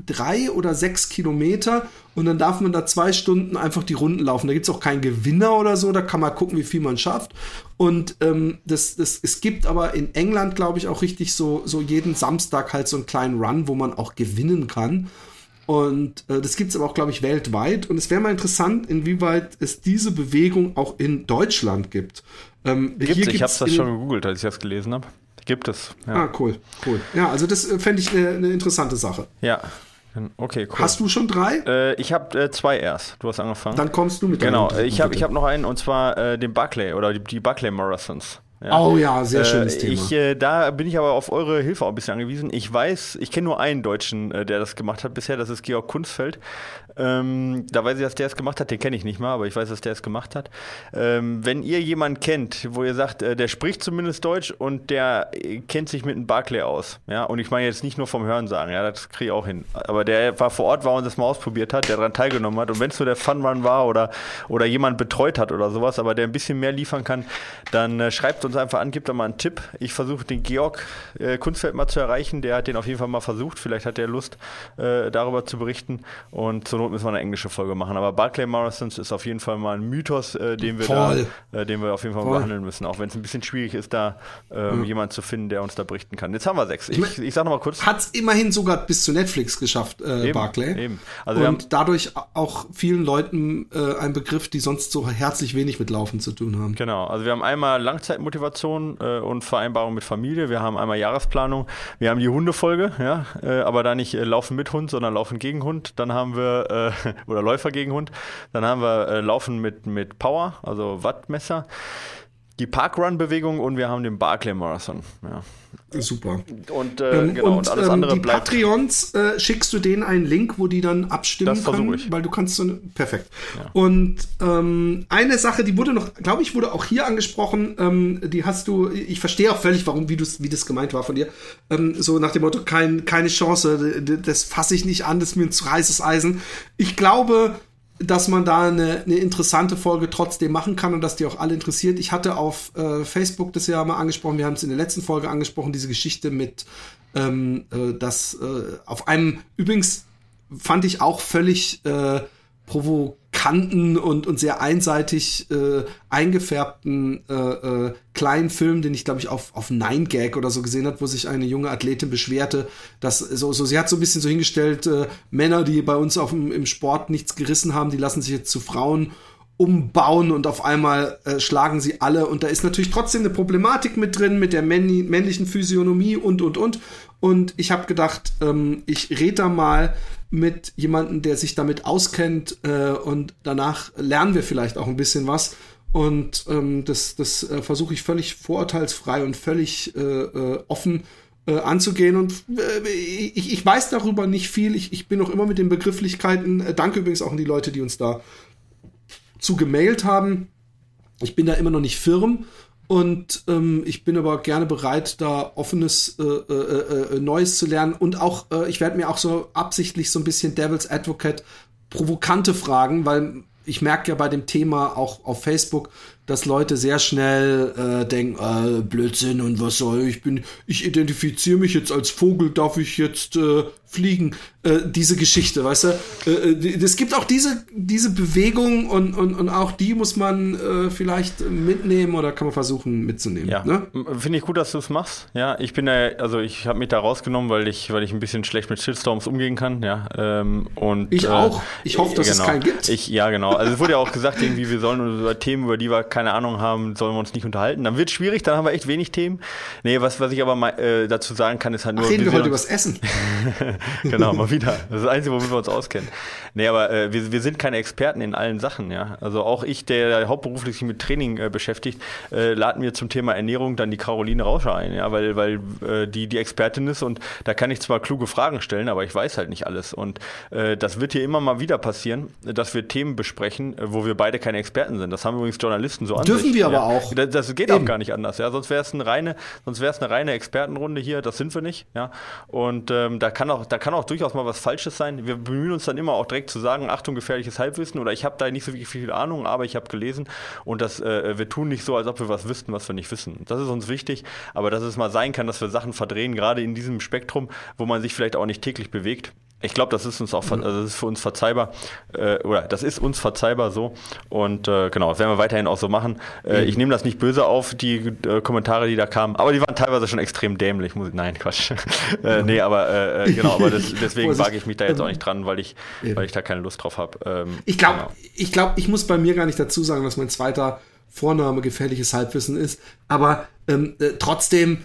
drei oder sechs Kilometer. Und dann darf man da zwei Stunden einfach die Runden laufen. Da gibt's auch keinen Gewinner oder so. Da kann man gucken, wie viel man schafft. Und ähm, das, das, es gibt aber in England, glaube ich, auch richtig so, so jeden Samstag halt so einen kleinen Run, wo man auch gewinnen kann. Und äh, das gibt's aber auch, glaube ich, weltweit. Und es wäre mal interessant, inwieweit es diese Bewegung auch in Deutschland gibt. Ähm, Gibt's, ich habe das schon gegoogelt, als ich das gelesen habe. Gibt es. Ja. Ah, cool, cool. Ja, also das äh, fände ich eine eine interessante Sache. ja. Okay, cool. Hast du schon drei? äh, ich habe äh, zwei erst. Du hast angefangen. Dann kommst du mit genau. dritten, Ich habe ich hab noch einen und zwar äh, den Buckley oder die, die Buckley Marathons. Ja. Oh ja, sehr schönes äh, Thema. Ich, äh, da bin ich aber auf eure Hilfe auch ein bisschen angewiesen. Ich weiß, ich kenne nur einen Deutschen, äh, der das gemacht hat bisher, das ist Georg Kunstfeld. Ähm, da weiß ich, dass der es gemacht hat, den kenne ich nicht mal, aber ich weiß, dass der es gemacht hat. Ähm, wenn ihr jemanden kennt, wo ihr sagt, äh, der spricht zumindest Deutsch und der äh, kennt sich mit einem Barclay aus, ja, und ich meine jetzt nicht nur vom Hören sagen, ja, das kriege ich auch hin, aber der war vor Ort war und das mal ausprobiert hat, der daran teilgenommen hat und wenn es nur der Fun Run war oder, oder jemand betreut hat oder sowas, aber der ein bisschen mehr liefern kann, dann äh, schreibt uns einfach an, gibt da mal einen Tipp. Ich versuche den Georg äh, Kunstfeld mal zu erreichen, der hat den auf jeden Fall mal versucht, vielleicht hat er Lust, äh, darüber zu berichten und zur Not müssen wir eine englische Folge machen, aber Barclay Marathons ist auf jeden Fall mal ein Mythos, äh, den wir Voll. da, äh, den wir auf jeden Fall Voll. behandeln müssen, auch wenn es ein bisschen schwierig ist, da ähm, jemanden zu finden, der uns da berichten kann. Jetzt haben wir sechs. Ich, mein- ich sag noch mal kurz. Hat's immerhin sogar bis zu Netflix geschafft, äh, Eben, Barclay. eben. Also wir haben- und dadurch auch vielen Leuten äh, ein Begriff, die sonst so herzlich wenig mit Laufen zu tun haben. Genau, also wir haben einmal Motivation äh, und Vereinbarung mit Familie. Wir haben einmal Jahresplanung, wir haben die Hundefolge, ja, äh, aber da nicht äh, Laufen mit Hund, sondern Laufen gegen Hund. Dann haben wir, äh, oder Läufer gegen Hund. Dann haben wir äh, Laufen mit, mit Power, also Wattmesser die Parkrun-Bewegung und wir haben den Barclay Marathon. Ja. Super. Und, äh, ähm, genau, und, und alles ähm, andere die bleibt. Patreons, äh, schickst du denen einen Link, wo die dann abstimmen das können? Ich. Weil du kannst so eine, perfekt. Ja. Und ähm, eine Sache, die wurde noch, glaube ich, wurde auch hier angesprochen, ähm, die hast du, ich verstehe auch völlig, warum, wie, wie das gemeint war von dir, ähm, so nach dem Motto, kein, keine Chance, das fasse ich nicht an, das ist mir ein zu heißes Eisen. Ich glaube, dass man da eine, eine interessante Folge trotzdem machen kann und dass die auch alle interessiert. Ich hatte auf äh, Facebook das ja mal angesprochen, wir haben es in der letzten Folge angesprochen, diese Geschichte mit, ähm, äh, dass äh, auf einem, übrigens fand ich auch völlig äh, provokanten und, und sehr einseitig äh, eingefärbten äh, äh, kleinen Film, den ich glaube ich auf, auf Nine Gag oder so gesehen hat, wo sich eine junge Athletin beschwerte, dass so, so sie hat so ein bisschen so hingestellt, äh, Männer, die bei uns auf dem, im Sport nichts gerissen haben, die lassen sich jetzt zu Frauen umbauen und auf einmal äh, schlagen sie alle. Und da ist natürlich trotzdem eine Problematik mit drin, mit der männlichen Physiognomie und, und, und. Und ich habe gedacht, ähm, ich rede da mal mit jemandem, der sich damit auskennt äh, und danach lernen wir vielleicht auch ein bisschen was. Und ähm, das, das äh, versuche ich völlig vorurteilsfrei und völlig äh, äh, offen äh, anzugehen. Und äh, ich, ich weiß darüber nicht viel. Ich, ich bin noch immer mit den Begrifflichkeiten. Äh, danke übrigens auch an die Leute, die uns da zu gemailt haben. Ich bin da immer noch nicht firm und ähm, ich bin aber gerne bereit, da offenes äh, äh, äh, Neues zu lernen. Und auch, äh, ich werde mir auch so absichtlich so ein bisschen Devil's Advocate provokante Fragen, weil ich merke ja bei dem Thema auch auf Facebook, dass Leute sehr schnell äh, denken, äh, Blödsinn und was soll ich bin, ich identifiziere mich jetzt als Vogel, darf ich jetzt äh, fliegen? Äh, diese Geschichte, weißt du? Äh, es gibt auch diese diese Bewegung und, und, und auch die muss man äh, vielleicht mitnehmen oder kann man versuchen mitzunehmen. Ja, ne? finde ich gut, dass du es machst. Ja, ich bin da, also ich habe mich da rausgenommen, weil ich weil ich ein bisschen schlecht mit Shitstorms umgehen kann. Ja, ähm, und ich auch. Ich hoffe, dass genau. es keinen gibt. Ich, ja, genau. Also es wurde ja auch gesagt, irgendwie wir sollen über Themen, über die wir keine keine Ahnung haben, sollen wir uns nicht unterhalten. Dann wird es schwierig, dann haben wir echt wenig Themen. Nee, was, was ich aber mal äh, dazu sagen kann, ist halt nur. Ach, reden wir heute über das Essen. genau, mal wieder. Das ist das Einzige, womit wir uns auskennen. Nee, aber äh, wir, wir sind keine Experten in allen Sachen, ja. Also auch ich, der hauptberuflich sich mit Training äh, beschäftigt, äh, laden wir zum Thema Ernährung dann die Caroline Rauscher ein, ja, weil, weil äh, die die Expertin ist und da kann ich zwar kluge Fragen stellen, aber ich weiß halt nicht alles. Und äh, das wird hier immer mal wieder passieren, dass wir Themen besprechen, äh, wo wir beide keine Experten sind. Das haben übrigens Journalisten so an Dürfen sich. wir aber auch. Das, das geht Eben. auch gar nicht anders. Ja, sonst wäre es eine reine, sonst wäre es eine reine Expertenrunde hier. Das sind wir nicht. Ja, und ähm, da kann auch, da kann auch durchaus mal was Falsches sein. Wir bemühen uns dann immer auch direkt zu sagen, Achtung, gefährliches Halbwissen oder ich habe da nicht so wirklich viel Ahnung, aber ich habe gelesen und das, äh, wir tun nicht so, als ob wir was wüssten, was wir nicht wissen. Das ist uns wichtig, aber dass es mal sein kann, dass wir Sachen verdrehen, gerade in diesem Spektrum, wo man sich vielleicht auch nicht täglich bewegt. Ich glaube, das ist uns auch, also das ist für uns verzeihbar, äh, oder das ist uns verzeihbar so. Und äh, genau, das werden wir weiterhin auch so machen. Äh, ich nehme das nicht böse auf, die äh, Kommentare, die da kamen, aber die waren teilweise schon extrem dämlich. Muss, nein, Quatsch. äh, nee, aber äh, äh genau, aber das, deswegen wage ich mich da jetzt auch nicht dran, weil ich, weil ich da keine Lust drauf habe. Ähm, ich glaube, genau. ich glaube, ich muss bei mir gar nicht dazu sagen, dass mein zweiter Vorname gefährliches Halbwissen ist. Aber ähm, äh, trotzdem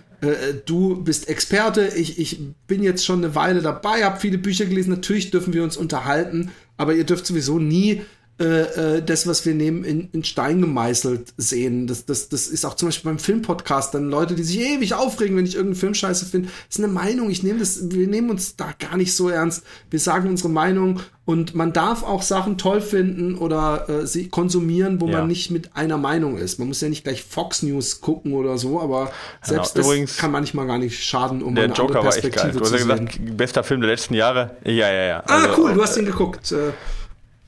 du bist Experte, ich, ich bin jetzt schon eine Weile dabei, habe viele Bücher gelesen, natürlich dürfen wir uns unterhalten, aber ihr dürft sowieso nie äh, äh, das, was wir nehmen, in, in Stein gemeißelt sehen. Das, das, das ist auch zum Beispiel beim Filmpodcast dann Leute, die sich ewig aufregen, wenn ich irgendeinen Film scheiße finde. Das ist eine Meinung. Ich nehme das, wir nehmen uns da gar nicht so ernst. Wir sagen unsere Meinung und man darf auch Sachen toll finden oder äh, sie konsumieren, wo ja. man nicht mit einer Meinung ist. Man muss ja nicht gleich Fox News gucken oder so, aber selbst genau. Übrigens, das kann manchmal gar nicht schaden, um der eine Joker andere Perspektive war echt geil. Du hast ja gesagt, bester Film der letzten Jahre. Ja, ja, ja. Ah, also, cool, du hast ihn geguckt. Äh,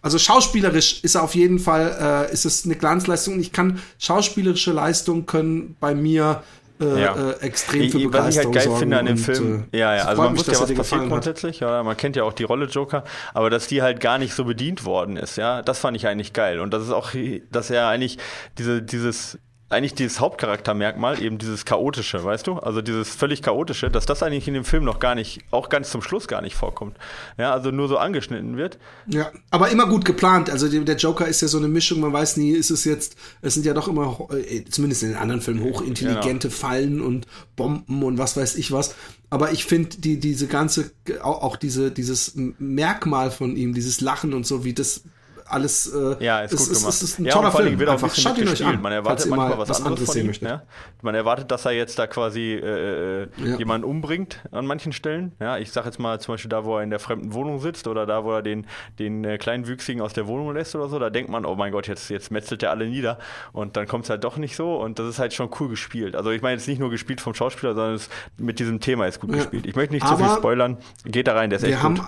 also schauspielerisch ist er auf jeden Fall, äh, ist es eine Glanzleistung. Ich kann schauspielerische Leistungen können bei mir äh, ja. äh, extrem für Begeisterung Was ich halt geil sorgen finde an dem Film, ja, ja, also man wusste ja, was passiert grundsätzlich, ja, man kennt ja auch die Rolle Joker, aber dass die halt gar nicht so bedient worden ist, ja, das fand ich eigentlich geil und das ist auch, dass er eigentlich diese, dieses eigentlich dieses Hauptcharaktermerkmal, eben dieses chaotische, weißt du? Also dieses völlig chaotische, dass das eigentlich in dem Film noch gar nicht, auch ganz zum Schluss gar nicht vorkommt. Ja, also nur so angeschnitten wird. Ja, aber immer gut geplant. Also der Joker ist ja so eine Mischung, man weiß nie, ist es jetzt, es sind ja doch immer, äh, zumindest in den anderen Filmen, hochintelligente genau. Fallen und Bomben und was weiß ich was. Aber ich finde die, diese ganze, auch diese, dieses Merkmal von ihm, dieses Lachen und so, wie das alles. Äh, ja, ist, ist gut gemacht. Ist, ist ein ja, toller Film. Wird Einfach schaut ihn euch an. Man erwartet manchmal was, was anderes, anderes sehen möchte. Ja? Man erwartet, dass er jetzt da quasi äh, äh, ja. jemanden umbringt an manchen Stellen. Ja, ich sag jetzt mal zum Beispiel da, wo er in der fremden Wohnung sitzt oder da, wo er den, den äh, Kleinwüchsigen aus der Wohnung lässt oder so. Da denkt man, oh mein Gott, jetzt, jetzt metzelt er alle nieder. Und dann kommt es halt doch nicht so. Und das ist halt schon cool gespielt. Also ich meine jetzt nicht nur gespielt vom Schauspieler, sondern es, mit diesem Thema ist gut gespielt. Ich möchte nicht zu viel spoilern. Geht da rein, der ist echt gut.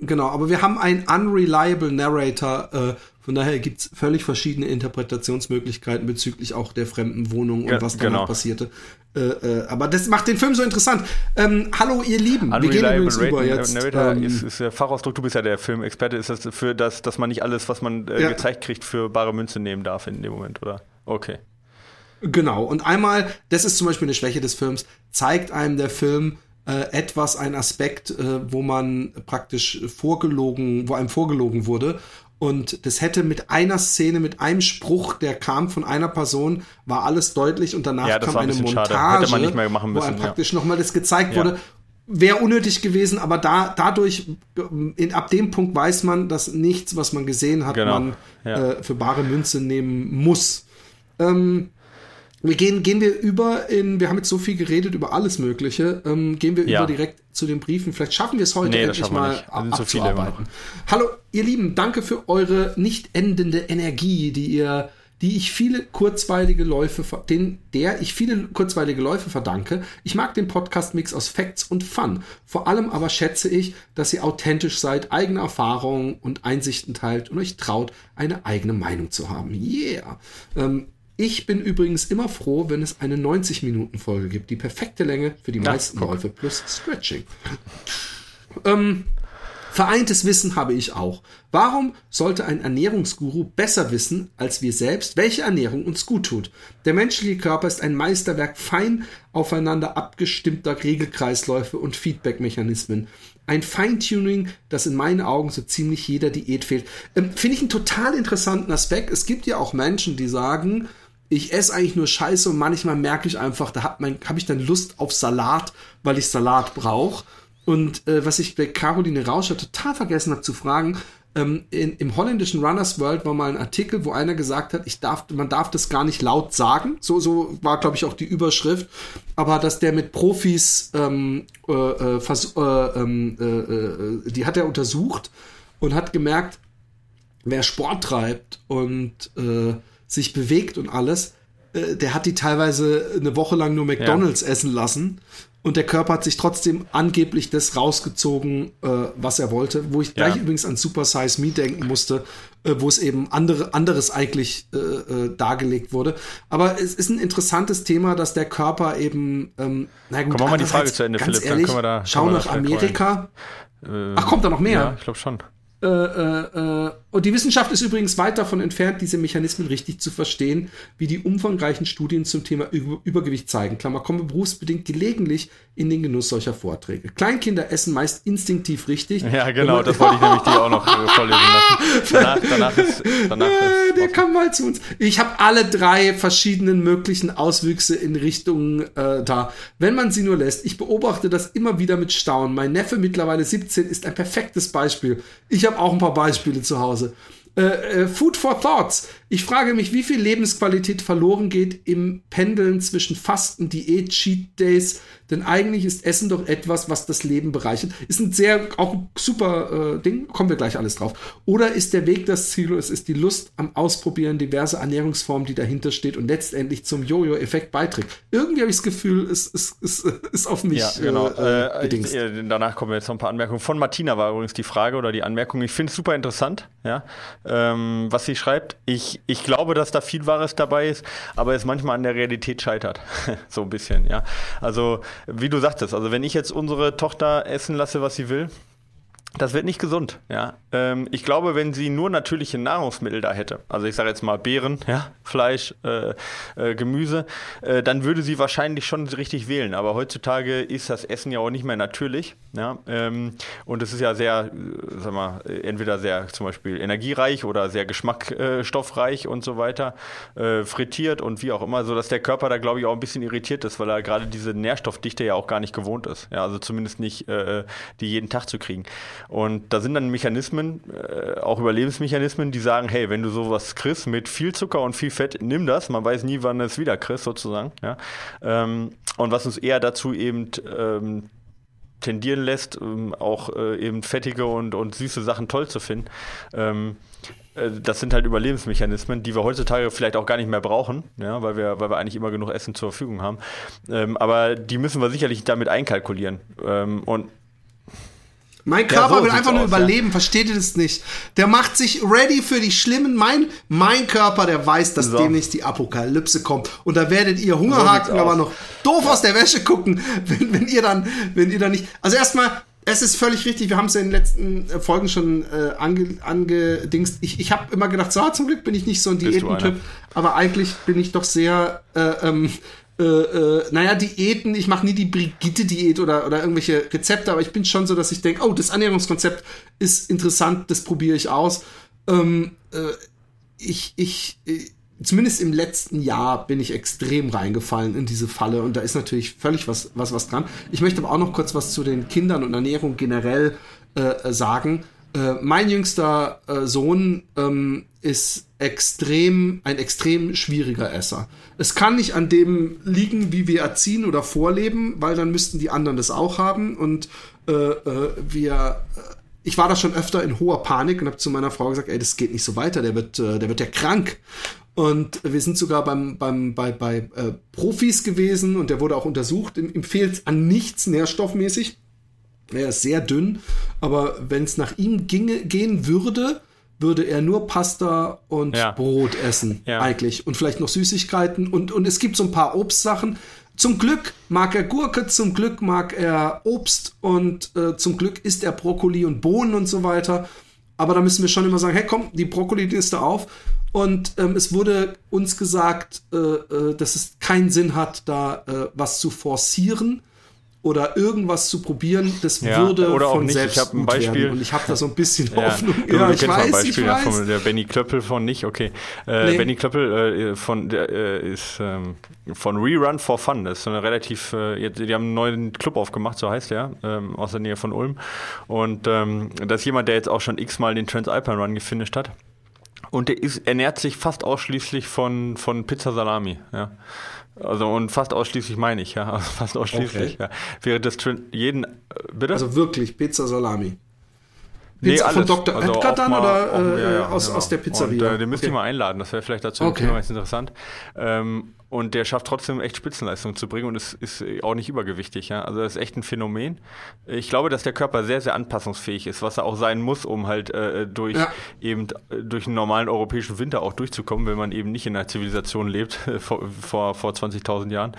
Genau, aber wir haben einen unreliable Narrator äh, von daher gibt's völlig verschiedene Interpretationsmöglichkeiten bezüglich auch der fremden Wohnung und ja, was danach genau. passierte. Äh, äh, aber das macht den Film so interessant. Ähm, hallo, ihr Lieben. Wir gehen übrigens über jetzt. ähm, ist, ist der Fachausdruck, du bist ja der Filmexperte. Ist das für das, dass man nicht alles, was man äh, ja. gezeigt kriegt, für bare Münze nehmen darf in dem Moment, oder? Okay. Genau. Und einmal, das ist zum Beispiel eine Schwäche des Films, zeigt einem der Film, äh, etwas ein Aspekt, äh, wo man praktisch vorgelogen, wo einem vorgelogen wurde. Und das hätte mit einer Szene, mit einem Spruch, der kam von einer Person, war alles deutlich und danach ja, kam ein eine Montage, Hätte man nicht mehr machen müssen, wo einem praktisch ja. nochmal das gezeigt ja. wurde. Wäre unnötig gewesen, aber da dadurch, in, ab dem Punkt weiß man, dass nichts, was man gesehen hat, genau. man ja. äh, für bare Münze nehmen muss. Ähm, wir gehen, gehen wir über in, wir haben jetzt so viel geredet über alles Mögliche, ähm, gehen wir ja. über direkt zu den Briefen. Vielleicht schaffen wir es heute nee, endlich mal abzuarbeiten. So Hallo, ihr Lieben, danke für eure nicht endende Energie, die ihr die ich viele kurzweilige Läufe, den, der ich viele kurzweilige Läufe verdanke. Ich mag den Podcast-Mix aus Facts und Fun. Vor allem aber schätze ich, dass ihr authentisch seid, eigene Erfahrungen und Einsichten teilt und euch traut, eine eigene Meinung zu haben. Yeah! Ähm, ich bin übrigens immer froh, wenn es eine 90-Minuten-Folge gibt. Die perfekte Länge für die ja, meisten guck. Läufe plus Stretching. Ähm, vereintes Wissen habe ich auch. Warum sollte ein Ernährungsguru besser wissen als wir selbst, welche Ernährung uns gut tut? Der menschliche Körper ist ein Meisterwerk fein aufeinander abgestimmter Regelkreisläufe und Feedbackmechanismen. Ein Feintuning, das in meinen Augen so ziemlich jeder Diät fehlt. Ähm, Finde ich einen total interessanten Aspekt. Es gibt ja auch Menschen, die sagen, ich esse eigentlich nur Scheiße und manchmal merke ich einfach, da habe hab ich dann Lust auf Salat, weil ich Salat brauche. Und äh, was ich bei Caroline Rauscher total vergessen habe zu fragen, ähm, in, im holländischen Runners World war mal ein Artikel, wo einer gesagt hat, ich darf, man darf das gar nicht laut sagen. So, so war, glaube ich, auch die Überschrift. Aber dass der mit Profis, ähm, äh, äh, äh, ähm, äh, äh, die hat er untersucht und hat gemerkt, wer Sport treibt und sich bewegt und alles, äh, der hat die teilweise eine Woche lang nur McDonalds ja. essen lassen. Und der Körper hat sich trotzdem angeblich das rausgezogen, äh, was er wollte. Wo ich gleich ja. übrigens an Super Size Me denken musste, äh, wo es eben andere, anderes eigentlich äh, äh, dargelegt wurde. Aber es ist ein interessantes Thema, dass der Körper eben. Ähm, na gut, Komm, mal die Frage zu Ende, Philipp. Ehrlich, dann können wir da, schau nach Amerika. Ach, kommt da noch mehr? Ja, ich glaube schon. Äh, äh, äh, und die Wissenschaft ist übrigens weit davon entfernt, diese Mechanismen richtig zu verstehen, wie die umfangreichen Studien zum Thema Über Übergewicht zeigen. Klammer, kommen berufsbedingt gelegentlich in den Genuss solcher Vorträge. Kleinkinder essen meist instinktiv richtig. Ja, genau, das wollte ich nämlich dir auch noch äh, vorlesen lassen. Danach, danach ist, danach ist Der kam mal zu uns. Ich habe alle drei verschiedenen möglichen Auswüchse in Richtung äh, da, wenn man sie nur lässt. Ich beobachte das immer wieder mit Staunen. Mein Neffe, mittlerweile 17, ist ein perfektes Beispiel. Ich habe auch ein paar Beispiele zu Hause. Äh, äh, Food for Thoughts. Ich frage mich, wie viel Lebensqualität verloren geht im Pendeln zwischen Fasten, Diät, Cheat Days, denn eigentlich ist Essen doch etwas, was das Leben bereichert. Ist ein sehr, auch ein super äh, Ding, kommen wir gleich alles drauf. Oder ist der Weg das Ziel, es ist die Lust am Ausprobieren diverse Ernährungsformen, die dahinter steht und letztendlich zum Jojo-Effekt beiträgt. Irgendwie habe ich das Gefühl, es, es, es ist auf mich ja, genau. äh, äh, ich, danach kommen wir jetzt noch ein paar Anmerkungen. Von Martina war übrigens die Frage oder die Anmerkung. Ich finde es super interessant, ja, ähm, was sie schreibt. Ich ich, glaube, dass da viel Wahres dabei ist, aber es manchmal an der Realität scheitert. so ein bisschen, ja. Also, wie du sagtest, also wenn ich jetzt unsere Tochter essen lasse, was sie will, Das wird nicht gesund, ja. Ähm, ich glaube, wenn sie nur natürliche Nahrungsmittel da hätte, also ich sage jetzt mal Beeren, ja, Fleisch, äh, äh, Gemüse, äh, dann würde sie wahrscheinlich schon richtig wählen. Aber heutzutage ist das Essen ja auch nicht mehr natürlich, ja. Ähm, und es ist ja sehr, äh, sag mal, entweder sehr zum Beispiel energiereich oder sehr geschmackstoffreich und so weiter, äh, frittiert und wie auch immer, so dass der Körper da glaube ich auch ein bisschen irritiert ist, weil er gerade diese Nährstoffdichte ja auch gar nicht gewohnt ist. Ja, also zumindest nicht äh, die jeden Tag zu kriegen. Und da sind dann Mechanismen, äh, auch Überlebensmechanismen, die sagen, hey, wenn du sowas kriegst mit viel Zucker und viel Fett, nimm das. Man weiß nie, wann du es wieder kriegst, sozusagen. Ja? Ähm, und was uns eher dazu eben ähm, tendieren lässt, ähm, auch äh, eben fettige und, und süße Sachen toll zu finden. Ähm, äh, das sind halt Überlebensmechanismen, die wir heutzutage vielleicht auch gar nicht mehr brauchen, ja, weil wir, weil wir eigentlich immer genug Essen zur Verfügung haben. Ähm, aber die müssen wir sicherlich damit einkalkulieren. Ähm, und mein Körper ja, so will einfach nur aus, überleben, ja. versteht ihr das nicht? Der macht sich ready für die schlimmen. Mein, mein Körper, der weiß, dass so. demnächst die Apokalypse kommt. Und da werdet ihr Hungerhaken so aber noch doof aus der Wäsche gucken, wenn, wenn ihr dann, wenn ihr dann nicht. Also erstmal, es ist völlig richtig, wir haben es ja in den letzten äh, Folgen schon äh, ange, angedingst. Ich, ich habe immer gedacht, so, zum Glück bin ich nicht so ein Diätentyp, aber eigentlich bin ich doch sehr äh, ähm, äh, äh, naja, Diäten, ich mache nie die Brigitte-Diät oder, oder irgendwelche Rezepte, aber ich bin schon so, dass ich denke, oh, das Ernährungskonzept ist interessant, das probiere ich aus. Ähm, äh, ich, ich, äh, zumindest im letzten Jahr bin ich extrem reingefallen in diese Falle und da ist natürlich völlig was, was, was dran. Ich möchte aber auch noch kurz was zu den Kindern und Ernährung generell äh, sagen. Äh, mein jüngster äh, Sohn ähm, ist extrem, ein extrem schwieriger Esser. Es kann nicht an dem liegen, wie wir erziehen oder vorleben, weil dann müssten die anderen das auch haben. Und äh, äh, wir, äh, ich war da schon öfter in hoher Panik und habe zu meiner Frau gesagt, ey, das geht nicht so weiter, der wird, äh, der wird ja krank. Und wir sind sogar beim, beim, bei, bei äh, Profis gewesen und der wurde auch untersucht. Ihm, ihm fehlt an nichts nährstoffmäßig. Er ist sehr dünn, aber wenn es nach ihm ginge, gehen würde, würde er nur Pasta und ja. Brot essen, ja. eigentlich. Und vielleicht noch Süßigkeiten. Und, und es gibt so ein paar Obstsachen. Zum Glück mag er Gurke, zum Glück mag er Obst und äh, zum Glück isst er Brokkoli und Bohnen und so weiter. Aber da müssen wir schon immer sagen, hey komm, die Brokkoli-Liste auf. Und ähm, es wurde uns gesagt, äh, äh, dass es keinen Sinn hat, da äh, was zu forcieren oder irgendwas zu probieren, das ja, würde oder von auch nicht. selbst ich habe ein Beispiel werden. und ich habe da so ein bisschen ja, Hoffnung. Ja, du ich weiß, ein Beispiel ich weiß. Ja, von der Benny Klöppel von nicht, okay. Äh, nee. Benny Klöppel äh, von der äh, ist ähm, von Rerun for Fun. Das ist so eine relativ, äh, jetzt, die haben einen neuen Club aufgemacht, so heißt der, ähm, aus der Nähe von Ulm. Und ähm, das ist jemand, der jetzt auch schon x-mal den Transalpine Run gefinisht hat. Und der ist, ernährt sich fast ausschließlich von, von Pizza Salami, ja. Also und fast ausschließlich meine ich, ja. Also fast ausschließlich, okay. ja. Wäre das jeden, bitte? Also wirklich, Pizza Salami. Pizza nee, von Dr. Also Edgar dann mal, oder auch, äh, ja, ja, aus, genau. aus der Pizzeria? Und, äh, den müsst okay. ihr mal einladen, das wäre vielleicht dazu okay. ganz interessant. Ähm, und der schafft trotzdem echt Spitzenleistung zu bringen und ist, ist auch nicht übergewichtig. Ja? Also das ist echt ein Phänomen. Ich glaube, dass der Körper sehr, sehr anpassungsfähig ist, was er auch sein muss, um halt äh, durch ja. eben äh, durch einen normalen europäischen Winter auch durchzukommen, wenn man eben nicht in einer Zivilisation lebt vor, vor, vor 20.000 Jahren.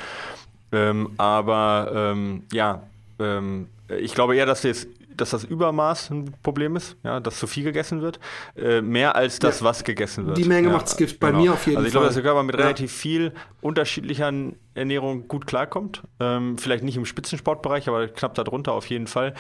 Ähm, aber ähm, ja, ähm, ich glaube eher, dass das dass das Übermaß ein Problem ist, ja, dass zu viel gegessen wird, äh, mehr als das, ja, was gegessen wird. Die Menge ja, macht's Gift bei genau. mir auf jeden Fall. Also ich glaube, dass der Körper mit relativ viel unterschiedlicher Ernährung gut klarkommt. Ähm, vielleicht nicht im Spitzensportbereich, aber knapp darunter auf jeden Fall.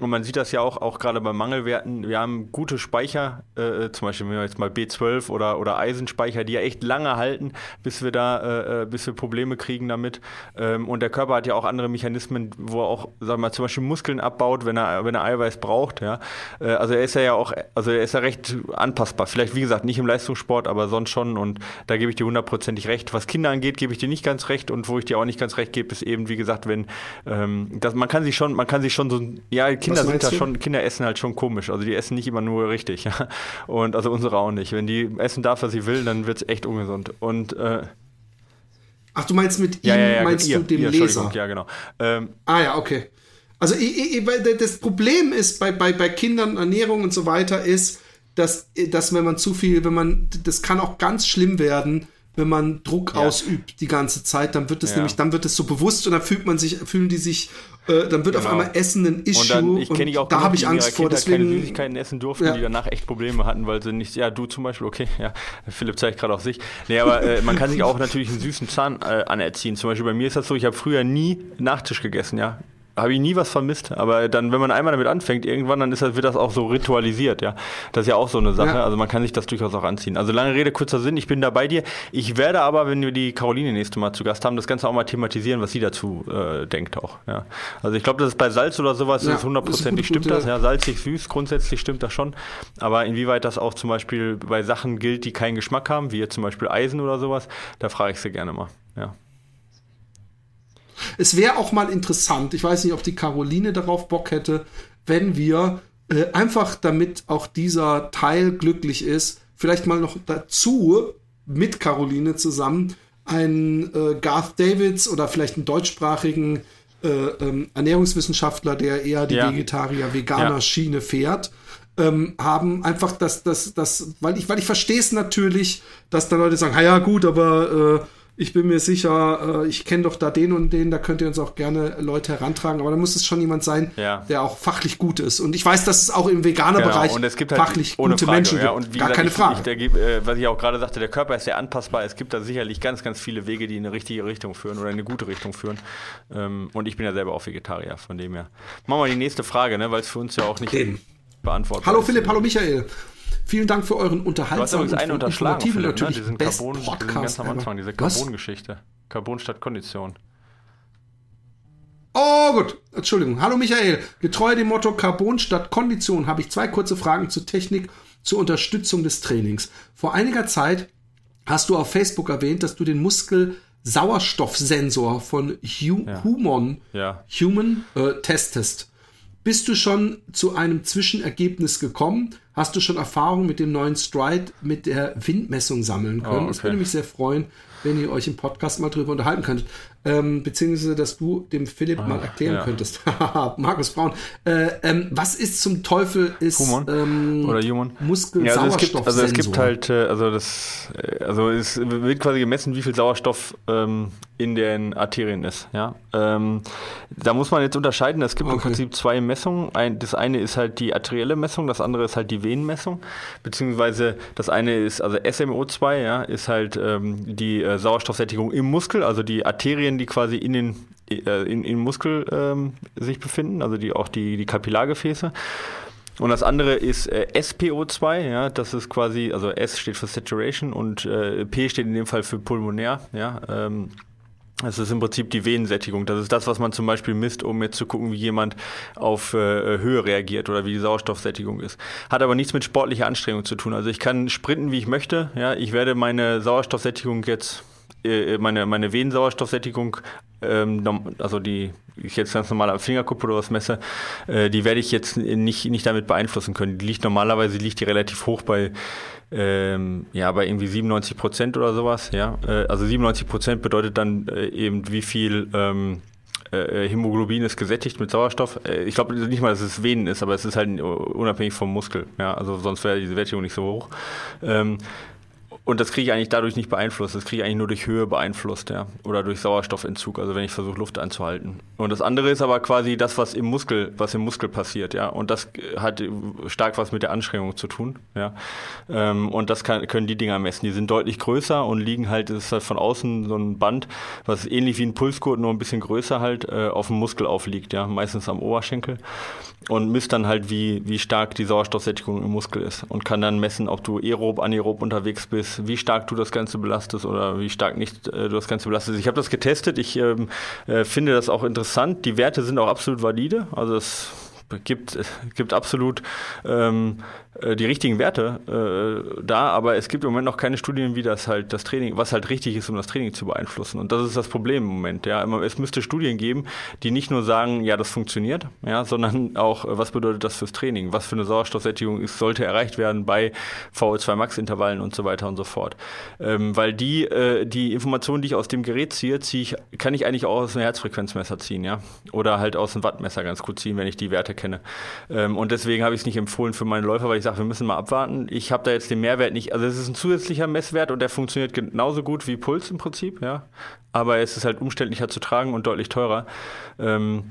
Und man sieht das ja auch, auch gerade bei Mangelwerten. Wir haben gute Speicher, äh, zum Beispiel wenn wir jetzt mal B12 oder, oder Eisenspeicher, die ja echt lange halten, bis wir da, äh, äh, bis wir Probleme kriegen damit. Ähm, und der Körper hat ja auch andere Mechanismen, wo er auch, sagen wir mal, zum Beispiel Muskeln abbaut, wenn er, wenn er Eiweiß braucht. Ja? Äh, also er ist ja auch, also er ist ja recht anpassbar. Vielleicht, wie gesagt, nicht im Leistungssport, aber sonst schon. Und da gebe ich dir hundertprozentig recht. Was Kinder angeht, gebe ich dir nicht ganz recht. Und wo ich dir auch nicht ganz recht gebe, ist eben, wie gesagt, wenn ähm, das, man kann sich schon, man kann sich schon so, ja, Kinder sind da schon, Kinder essen halt schon komisch. Also die essen nicht immer nur richtig. Ja? Und also unsere auch nicht. Wenn die essen darf, was sie will, dann wird es echt ungesund. Und äh, Ach, du meinst mit ihm, ja, ja, meinst ihr, du dem ihr, Leser? Ja, genau. Ähm, ah ja, okay. Also das Problem ist bei, bei, bei Kindern, Ernährung und so weiter, ist, dass, dass wenn man zu viel, wenn man, das kann auch ganz schlimm werden, wenn man Druck ja. ausübt die ganze Zeit, dann wird es ja. nämlich, dann wird es so bewusst und dann fühlt man sich, fühlen die sich, äh, dann wird genau. auf einmal Essen ein Issue. Und, dann, ich kenne ich auch da habe ich Angst vor, deswegen keine Süßigkeiten essen durften, ja. die danach echt Probleme hatten, weil sie nicht, ja, du zum Beispiel, okay, ja, Philipp zeigt gerade auf sich. Nee, aber äh, man kann sich auch natürlich einen süßen Zahn äh, anerziehen. Zum Beispiel bei mir ist das so, ich habe früher nie Nachtisch gegessen, ja habe ich nie was vermisst. Aber dann, wenn man einmal damit anfängt, irgendwann, dann ist das, wird das auch so ritualisiert, ja. Das ist ja auch so eine Sache. Ja. Also man kann sich das durchaus auch anziehen. Also lange Rede, kurzer Sinn, ich bin da bei dir. Ich werde aber, wenn wir die Caroline nächste Mal zu Gast haben, das Ganze auch mal thematisieren, was sie dazu äh, denkt auch. Ja. Also ich glaube, das ist bei Salz oder sowas, ja, hundertprozentig stimmt gute. das. Ja, salzig, süß, grundsätzlich stimmt das schon. Aber inwieweit das auch zum Beispiel bei Sachen gilt, die keinen Geschmack haben, wie jetzt zum Beispiel Eisen oder sowas, da frage ich sie gerne mal. Ja. Es wäre auch mal interessant, ich weiß nicht, ob die Caroline darauf Bock hätte, wenn wir äh, einfach, damit auch dieser Teil glücklich ist, vielleicht mal noch dazu mit Caroline zusammen einen äh, Garth Davids oder vielleicht einen deutschsprachigen äh, ähm, Ernährungswissenschaftler, der eher die ja. Vegetarier-Veganer-Schiene ja. fährt, ähm, haben einfach das, das, das, weil ich, weil ich verstehe es natürlich, dass da Leute sagen, ja gut, aber äh, ich bin mir sicher, äh, ich kenne doch da den und den, da könnt ihr uns auch gerne Leute herantragen, aber da muss es schon jemand sein, ja. der auch fachlich gut ist. Und ich weiß, dass es auch im Veganer-Bereich genau. halt fachlich gute Frage, Menschen ja. gibt. Gar gesagt, keine ich, Frage. Ich, der, äh, was ich auch gerade sagte, der Körper ist sehr anpassbar. Es gibt da sicherlich ganz, ganz viele Wege, die in eine richtige Richtung führen oder in eine gute Richtung führen. Ähm, und ich bin ja selber auch Vegetarier, von dem her. Machen wir die nächste Frage, ne, weil es für uns ja auch nicht Eben. beantwortet Hallo Philipp, hallo Michael. Vielen Dank für euren unterhaltsamen und informativen Philipp, natürlich ne? diesen Carbon, Podcast ganz am Anfang, diese Carbon-Geschichte. Carbon statt Kondition. Oh gut, Entschuldigung. Hallo Michael. Getreu dem Motto Carbon statt Kondition habe ich zwei kurze Fragen zur Technik zur Unterstützung des Trainings. Vor einiger Zeit hast du auf Facebook erwähnt, dass du den Muskel Sauerstoffsensor von Hu ja. Human, ja. Human äh, testest. Bist du schon zu einem Zwischenergebnis gekommen? Hast du schon Erfahrung mit dem neuen Stride mit der Windmessung sammeln können? Oh, okay. Das würde mich sehr freuen, wenn ihr euch im Podcast mal drüber unterhalten könnt. Ähm, beziehungsweise, dass du dem Philipp ah, mal erklären ja. könntest. Markus Braun. Äh, ähm, was ist zum Teufel ist ähm, oder Human? Muskel ja, also es gibt, also es gibt halt, äh, also das, äh, also es wird quasi gemessen, wie viel Sauerstoff ähm, in den Arterien ist. Ja, ähm, da muss man jetzt unterscheiden. Es gibt okay. im Prinzip zwei Messungen. Ein, das eine ist halt die arterielle Messung, das andere ist halt die Venenmessung, beziehungsweise das eine ist also SMO2, ja, ist halt ähm, die äh, Sauerstoffsättigung im Muskel, also die Arterien, die quasi in den äh, in, in Muskel ähm, sich befinden, also die auch die, die Kapillargefäße. Und das andere ist äh, SPO2, ja, das ist quasi, also S steht für Saturation und äh, P steht in dem Fall für pulmonär, ja. Ähm, das ist im Prinzip die Venensättigung. Das ist das, was man zum Beispiel misst, um jetzt zu gucken, wie jemand auf äh, Höhe reagiert oder wie die Sauerstoffsättigung ist. Hat aber nichts mit sportlicher Anstrengung zu tun. Also ich kann sprinten, wie ich möchte. Ja, ich werde meine Sauerstoffsättigung jetzt, äh, meine, meine Venensauerstoffsättigung, ähm, also die ich jetzt ganz normal am Fingerkuppe oder was messe, äh, die werde ich jetzt nicht, nicht damit beeinflussen können. Die liegt normalerweise liegt die relativ hoch bei ähm, ja, bei irgendwie 97 Prozent oder sowas, ja. Äh, also 97 Prozent bedeutet dann äh, eben, wie viel ähm, äh, Hämoglobin ist gesättigt mit Sauerstoff. Äh, ich glaube nicht mal, dass es Venen ist, aber es ist halt unabhängig vom Muskel, ja. Also sonst wäre diese Sättigung nicht so hoch. Ähm, und das kriege ich eigentlich dadurch nicht beeinflusst. Das kriege ich eigentlich nur durch Höhe beeinflusst, ja. Oder durch Sauerstoffentzug, also wenn ich versuche, Luft anzuhalten. Und das andere ist aber quasi das, was im Muskel, was im Muskel passiert, ja. Und das hat stark was mit der Anstrengung zu tun, ja. Ähm, und das kann, können die Dinger messen. Die sind deutlich größer und liegen halt, das ist halt von außen so ein Band, was ähnlich wie ein Pulsgurt, nur ein bisschen größer halt, äh, auf dem Muskel aufliegt, ja. Meistens am Oberschenkel. Und misst dann halt, wie, wie stark die Sauerstoffsättigung im Muskel ist. Und kann dann messen, ob du aerob, anaerob unterwegs bist, wie stark du das Ganze belastest oder wie stark nicht äh, du das Ganze belastest. Ich habe das getestet, ich ähm, äh, finde das auch interessant. Die Werte sind auch absolut valide. Also es gibt, gibt absolut ähm, äh, die richtigen Werte äh, da, aber es gibt im Moment noch keine Studien, wie das halt das Training, was halt richtig ist, um das Training zu beeinflussen. Und das ist das Problem im Moment. Ja, es müsste Studien geben, die nicht nur sagen, ja, das funktioniert, ja, sondern auch, äh, was bedeutet das fürs Training? Was für eine Sauerstoffsättigung ist, sollte erreicht werden bei VO2 Max Intervallen und so weiter und so fort. Ähm, weil die äh, die Informationen, die ich aus dem Gerät ziehe, ziehe ich, kann ich eigentlich auch aus einem Herzfrequenzmesser ziehen, ja, oder halt aus einem Wattmesser ganz gut ziehen, wenn ich die Werte kenne. Ähm, und deswegen habe ich es nicht empfohlen für meine Läufer, weil ich sage, wir müssen mal abwarten. Ich habe da jetzt den Mehrwert nicht. Also es ist ein zusätzlicher Messwert und der funktioniert genauso gut wie Puls im Prinzip, ja. Aber es ist halt umständlicher zu tragen und deutlich teurer. Ähm,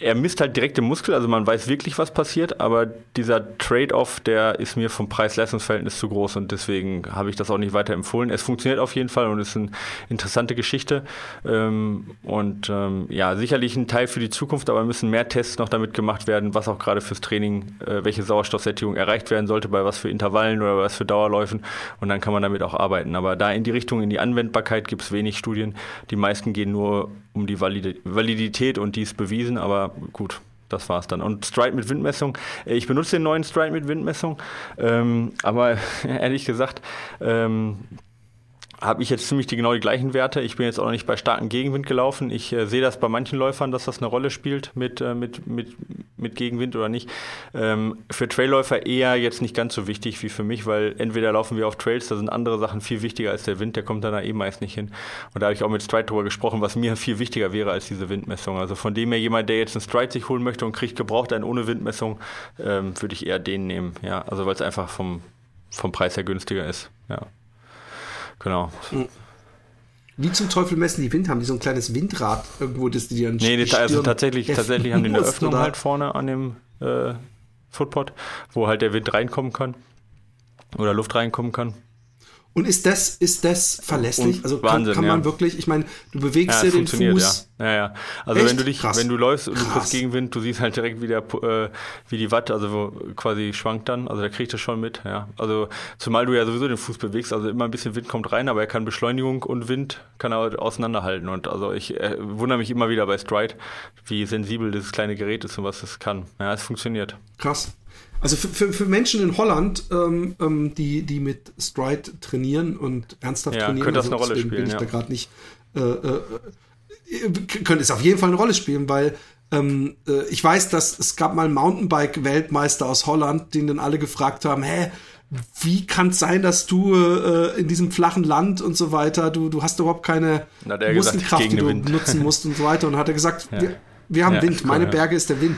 er misst halt direkt im Muskel, also man weiß wirklich, was passiert, aber dieser Trade-off, der ist mir vom Preis-Leistungs-Verhältnis zu groß und deswegen habe ich das auch nicht weiter empfohlen. Es funktioniert auf jeden Fall und ist eine interessante Geschichte ähm, und ähm, ja, sicherlich ein Teil für die Zukunft, aber müssen mehr Tests noch damit gemacht werden, was auch gerade fürs Training, äh, welche Sauerstoffsättigung erreicht werden sollte, bei was für Intervallen oder was für Dauerläufen und dann kann man damit auch arbeiten. Aber da in die Richtung, in die Anwendbarkeit gibt es wenig Studien. Die meisten gehen nur um die Validität und die ist bewiesen, aber gut, das war's dann. Und Stride mit Windmessung. Äh, ich benutze den neuen Stride mit Windmessung, ähm, aber ehrlich gesagt, ähm, habe ich jetzt ziemlich die, genau die gleichen Werte. Ich bin jetzt auch noch nicht bei starkem Gegenwind gelaufen. Ich äh, sehe das bei manchen Läufern, dass das eine Rolle spielt mit, äh, mit, mit, mit Gegenwind oder nicht. Ähm, für Trailläufer eher jetzt nicht ganz so wichtig wie für mich, weil entweder laufen wir auf Trails, da sind andere Sachen viel wichtiger als der Wind, der kommt dann da eh meist nicht hin. Und da habe ich auch mit Stride drüber gesprochen, was mir viel wichtiger wäre als diese Windmessung. Also von dem her jemand, der jetzt einen Stride sich holen möchte und kriegt gebraucht einen ohne Windmessung, ähm, würde ich eher den nehmen. Ja, also weil es einfach vom, vom Preis her günstiger ist. Ja. Genau. Wie zum Teufel messen die Wind? Haben die so ein kleines Windrad irgendwo, das die dann Nee, die, also tatsächlich, tatsächlich haben die eine Öffnung oder? halt vorne an dem äh, Footpod, wo halt der Wind reinkommen kann oder Luft reinkommen kann. Und ist das, ist das verlässlich? Und also kann, Wahnsinn, kann man ja. wirklich, ich meine, du bewegst ja, ja den Fuß. Ja. ja, ja. Also Echt? wenn du dich, Krass. wenn du läufst und du kriegst Gegenwind, du siehst halt direkt wie, der, äh, wie die Watt, also quasi schwankt dann, also da kriegt das schon mit, ja. Also zumal du ja sowieso den Fuß bewegst, also immer ein bisschen Wind kommt rein, aber er kann Beschleunigung und Wind kann er auseinanderhalten. Und also ich äh, wundere mich immer wieder bei Stride, wie sensibel dieses kleine Gerät ist und was es kann. Ja, es funktioniert. Krass. Also für, für, für Menschen in Holland, ähm, ähm, die, die mit Stride trainieren und ernsthaft ja, trainieren, könnte das also eine Rolle spielen. Bin ich ja. da gerade nicht. Äh, äh, könnte es auf jeden Fall eine Rolle spielen, weil ähm, äh, ich weiß, dass es gab mal einen Mountainbike-Weltmeister aus Holland, den dann alle gefragt haben, hä, wie kann es sein, dass du äh, in diesem flachen Land und so weiter, du, du hast überhaupt keine Muskelkraft, die du nutzen musst und so weiter. Und hat er gesagt, ja. wir, wir haben ja, Wind, meine Berge ist der Wind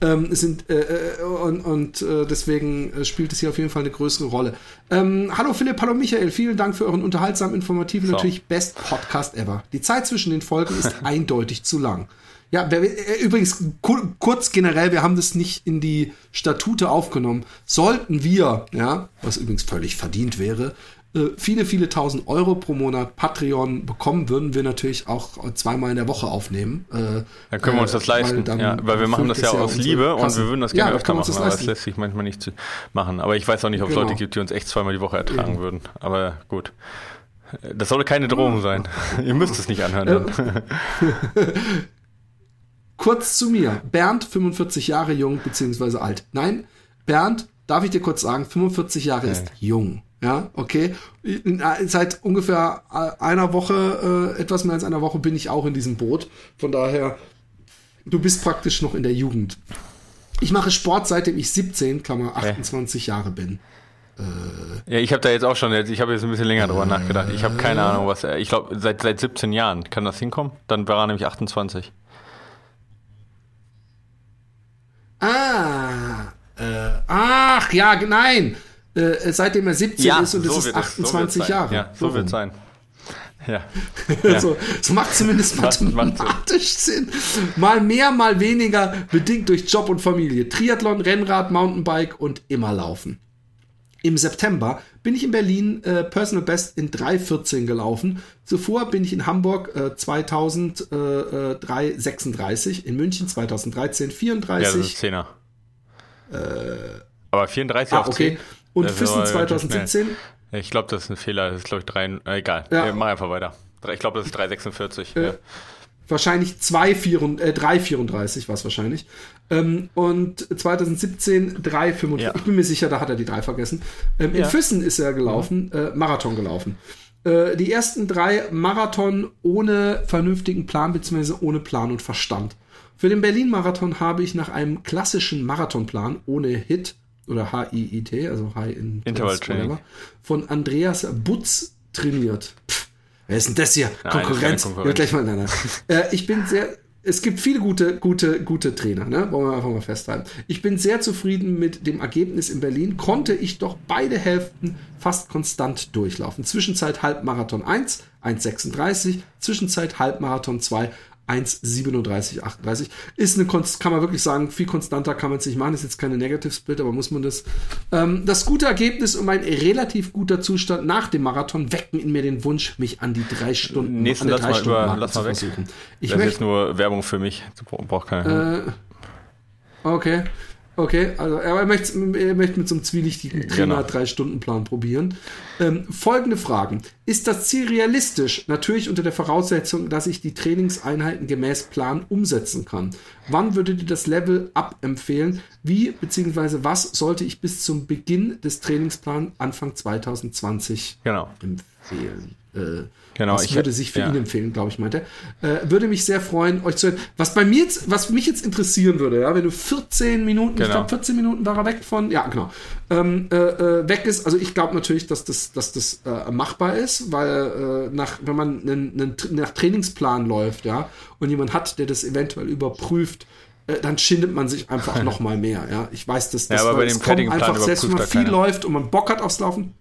ähm, sind äh, äh, und, und äh, deswegen äh, spielt es hier auf jeden Fall eine größere Rolle. Ähm, hallo Philipp, hallo Michael, vielen Dank für euren unterhaltsamen, informativen, so. natürlich best Podcast ever. Die Zeit zwischen den Folgen ist eindeutig zu lang. Ja, äh, übrigens kurz generell, wir haben das nicht in die Statute aufgenommen. Sollten wir, ja, was übrigens völlig verdient wäre, viele, viele tausend Euro pro Monat Patreon bekommen, würden wir natürlich auch zweimal in der Woche aufnehmen. Äh, dann können wir uns das äh, leisten, weil, ja, weil wir machen das ja aus Liebe und wir würden das gerne ja, öfter machen, das aber das lässt sich manchmal nicht machen. Aber ich weiß auch nicht, ob es genau. Leute gibt, die uns echt zweimal die Woche ertragen Eben. würden. Aber gut. Das soll keine Drohung sein. Ihr müsst es nicht anhören. kurz zu mir. Bernd, 45 Jahre jung, beziehungsweise alt. Nein, Bernd, darf ich dir kurz sagen, 45 Jahre okay. ist jung. Ja, okay. Seit ungefähr einer Woche, äh, etwas mehr als einer Woche bin ich auch in diesem Boot. Von daher, du bist praktisch noch in der Jugend. Ich mache Sport, seitdem ich 17, Klammer 28 okay. Jahre bin. Äh, ja, ich habe da jetzt auch schon, ich habe jetzt ein bisschen länger drüber äh, nachgedacht. Ich habe keine Ahnung, was. Ich glaube, seit, seit 17 Jahren kann das hinkommen. Dann war er nämlich 28. Ah, äh, ach ja, nein äh, seitdem er 17 ja, ist und so es ist 28 es, so Jahre. Ja, so wird es sein. Ja. ja. so, es macht zumindest mathematisch Sinn. Mal mehr, mal weniger, bedingt durch Job und Familie. Triathlon, Rennrad, Mountainbike und immer laufen. Im September bin ich in Berlin äh, Personal Best in 3.14 gelaufen. Zuvor bin ich in Hamburg äh, 2003 36, in München 2013 34. Ja, das ist 10er. Äh, Aber 34 ah, auf okay. 10. Und Füssen 2017. Ich glaube, das ist ein Fehler. Das ist, glaube ich, drei. Äh, egal. Ja. Äh, mach einfach weiter. Ich glaube, das ist 346. Äh, ja. Wahrscheinlich 2, äh, 334 war es wahrscheinlich. Ähm, und 2017 335. Ja. Ich bin mir sicher, da hat er die drei vergessen. Ähm, in Füssen ist er gelaufen, mhm. äh, Marathon gelaufen. Äh, die ersten drei Marathon ohne vernünftigen Plan, beziehungsweise ohne Plan und Verstand. Für den Berlin-Marathon habe ich nach einem klassischen Marathonplan ohne Hit oder H-I-I-T, also High in Intervalltraining, von Andreas Butz trainiert. Pff, wer ist denn das hier? Nein, Konkurrenz. Konkurrenz. Ja, gleich mal, nein, nein. äh, ich bin sehr, es gibt viele gute, gute, gute Trainer, ne? wollen wir einfach mal festhalten. Ich bin sehr zufrieden mit dem Ergebnis in Berlin. Konnte ich doch beide Hälften fast konstant durchlaufen. Zwischenzeit Halbmarathon 1, 1,36, Zwischenzeit Halbmarathon 2, 1,37, 38. Ist eine kann man wirklich sagen, viel konstanter kann man es nicht machen. Ist jetzt keine Negative Split, aber muss man das. Ähm, das gute Ergebnis und mein relativ guter Zustand nach dem Marathon wecken in mir den Wunsch, mich an die drei Stunden, Nächsten an lass mal Stunden über, lass mal weg. versuchen. Ich das ist jetzt nur Werbung für mich. Braucht keiner. äh, okay. Okay, also er möchte, er möchte mit so einem zwielichtigen Trainer Genau. drei Stunden Plan probieren. Ähm, folgende Fragen. Ist das Ziel realistisch? Natürlich unter der Voraussetzung, dass ich die Trainingseinheiten gemäß Plan umsetzen kann. Wann würdet ihr das Level up empfehlen? Wie bzw. was sollte ich bis zum Beginn des Trainingsplans Anfang 2020 genau. empfehlen? Äh, Genau, was ich- würde sich für ja. ihn empfehlen, glaube ich, meinte. Äh, würde mich sehr freuen, euch zu hören. Was bei mir jetzt, was mich jetzt interessieren würde, ja, wenn du 14 Minuten, ich Genau. glaube 14 Minuten war er weg von, ja, genau, ähm, äh, äh, weg ist. Also ich glaube natürlich, dass das, dass das äh, machbar ist, weil äh, nach, wenn man einen, einen, nach Trainingsplan läuft, ja, und jemand hat, der das eventuell überprüft, äh, dann schindet man sich einfach noch mal mehr. Ja, ich weiß, dass das Ja, aber bei dem einfach selbst wenn man viel läuft und man Bock hat aufs Laufen,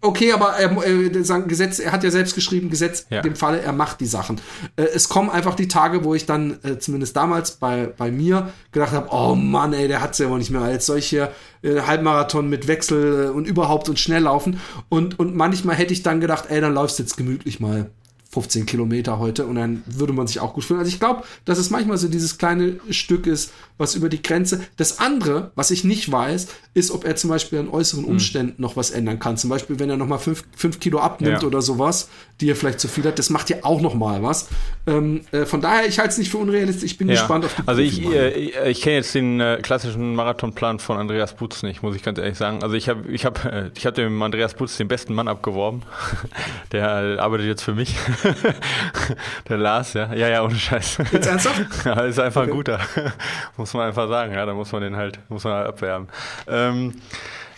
Okay, aber er, äh, sagen Gesetz, er hat ja selbst geschrieben, Gesetz Ja. dem Falle, er macht die Sachen. Äh, es kommen einfach die Tage, wo ich dann, äh, zumindest damals bei, bei mir, gedacht habe, oh Mann, ey, der hat's ja wohl nicht mehr. Jetzt soll ich hier äh, Halbmarathon mit Wechsel und überhaupt und schnell laufen. Und, und manchmal hätte ich dann gedacht, ey, dann läufst du jetzt gemütlich mal 15 Kilometer heute und dann würde man sich auch gut fühlen. Also ich glaube, dass es manchmal so dieses kleine Stück ist, was über die Grenze. Das andere, was ich nicht weiß, ist, ob er zum Beispiel an Hm. äußeren Umständen noch was ändern kann. Zum Beispiel, wenn er noch mal fünf, fünf Kilo abnimmt Ja. oder sowas, die er vielleicht zu viel hat, das macht ja auch noch mal was. Ähm, äh, von daher, ich halte es nicht für unrealistisch. Ich bin gespannt auf die Also ich, äh, ich, kenne jetzt den äh, klassischen Marathonplan von Andreas Butz nicht, muss ich ganz ehrlich sagen. Also ich habe ich hab, ich hab dem Andreas Butz den besten Mann abgeworben. Der äh, arbeitet jetzt für mich. Der Lars, ja. Ja, ja, ohne Scheiß. Jetzt ernsthaft? Ja, ist einfach ein Okay. guter. muss man einfach sagen, ja, da muss man den halt, muss man halt abwerben. Ähm,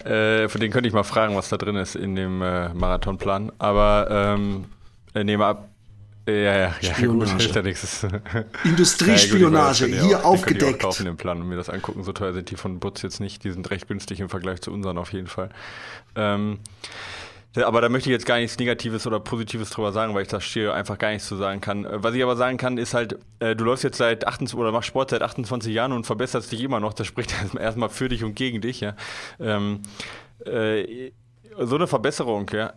äh, für den könnte ich mal fragen, was da drin ist in dem äh, Marathonplan. Aber ähm, äh, nehme ab. Ja, ja, ja, Spionage. gut, hilft ja nichts. Industriespionage, Ja, hier kann ich auch- aufgedeckt. kaufen, den Plan und mir das angucken. So teuer sind die von Butz jetzt nicht. Die sind recht günstig im Vergleich zu unseren auf jeden Fall. Ähm, aber da möchte ich jetzt gar nichts Negatives oder Positives drüber sagen, weil ich da stehe einfach gar nichts zu sagen kann. Äh, Was ich aber sagen kann, ist halt, äh, du läufst jetzt seit 28 oder machst Sport seit 28 Jahren und verbesserst dich immer noch. Das spricht erstmal- erstmal für dich und gegen dich, ja. Ähm, äh, so eine Verbesserung, ja.